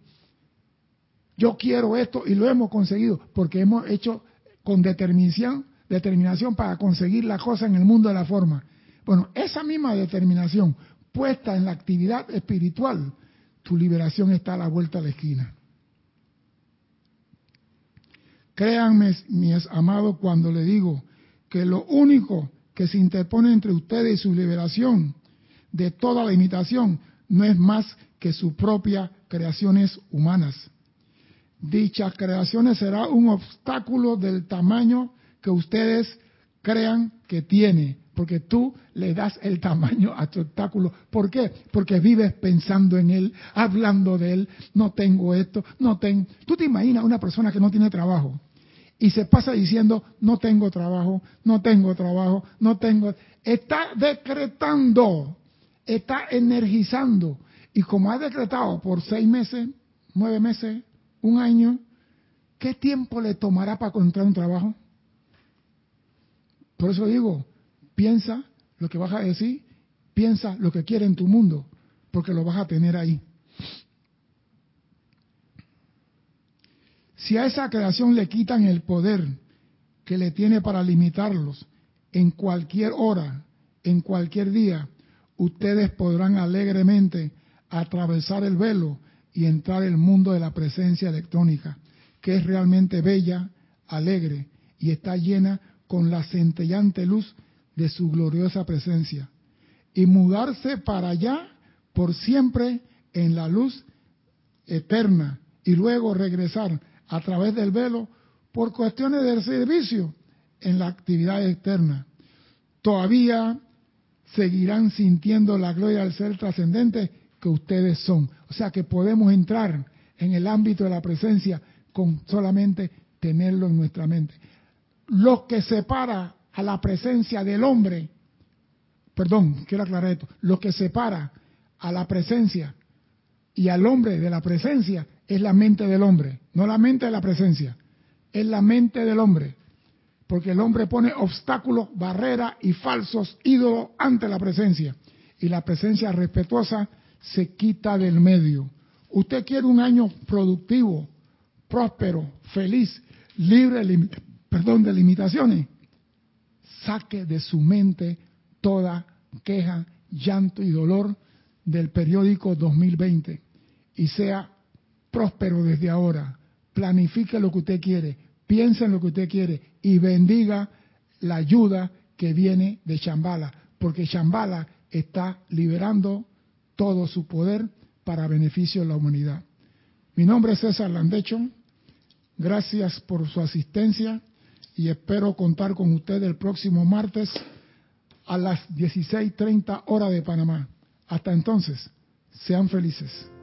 Yo quiero esto y lo hemos conseguido porque hemos hecho con determinación, determinación para conseguir la cosa en el mundo de la forma. Bueno, esa misma determinación puesta en la actividad espiritual, tu liberación está a la vuelta de la esquina. Créanme, mis amados, cuando le digo que lo único que se interpone entre ustedes y su liberación de toda la imitación no es más que sus propias creaciones humanas. Dichas creaciones será un obstáculo del tamaño que ustedes crean que tiene, porque tú le das el tamaño a tu obstáculo. ¿Por qué? Porque vives pensando en él, hablando de él, no tengo esto, no tengo... Tú te imaginas una persona que no tiene trabajo y se pasa diciendo, no tengo trabajo, no tengo trabajo, no tengo... Está decretando, está energizando. Y como ha decretado por seis meses, nueve meses, un año, ¿qué tiempo le tomará para encontrar un trabajo? Por eso digo, piensa lo que vas a decir, piensa lo que quiere en tu mundo, porque lo vas a tener ahí. Si a esa creación le quitan el poder que le tiene para limitarlos en cualquier hora, en cualquier día, ustedes podrán alegremente atravesar el velo y entrar en el mundo de la presencia electrónica, que es realmente bella, alegre y está llena con la centellante luz de su gloriosa presencia, y mudarse para allá por siempre en la luz eterna, y luego regresar a través del velo por cuestiones del servicio en la actividad externa. Todavía seguirán sintiendo la gloria del ser trascendente que ustedes son. O sea que podemos entrar en el ámbito de la presencia con solamente tenerlo en nuestra mente. Lo que separa a la presencia del hombre, perdón, quiero aclarar esto, lo que separa a la presencia y al hombre de la presencia es la mente del hombre, no la mente de la presencia, es la mente del hombre. Porque el hombre pone obstáculos, barreras y falsos ídolos ante la presencia. Y la presencia respetuosa se quita del medio. Usted quiere un año productivo, próspero, feliz, libre perdón, de limitaciones. Saque de su mente toda queja, llanto y dolor del periódico 2020 y sea próspero desde ahora. Planifique lo que usted quiere, piense en lo que usted quiere y bendiga la ayuda que viene de Chambala, porque Chambala está liberando todo su poder para beneficio de la humanidad. Mi nombre es César Landecho. Gracias por su asistencia y espero contar con usted el próximo martes a las 16:30 horas de Panamá. Hasta entonces, sean felices.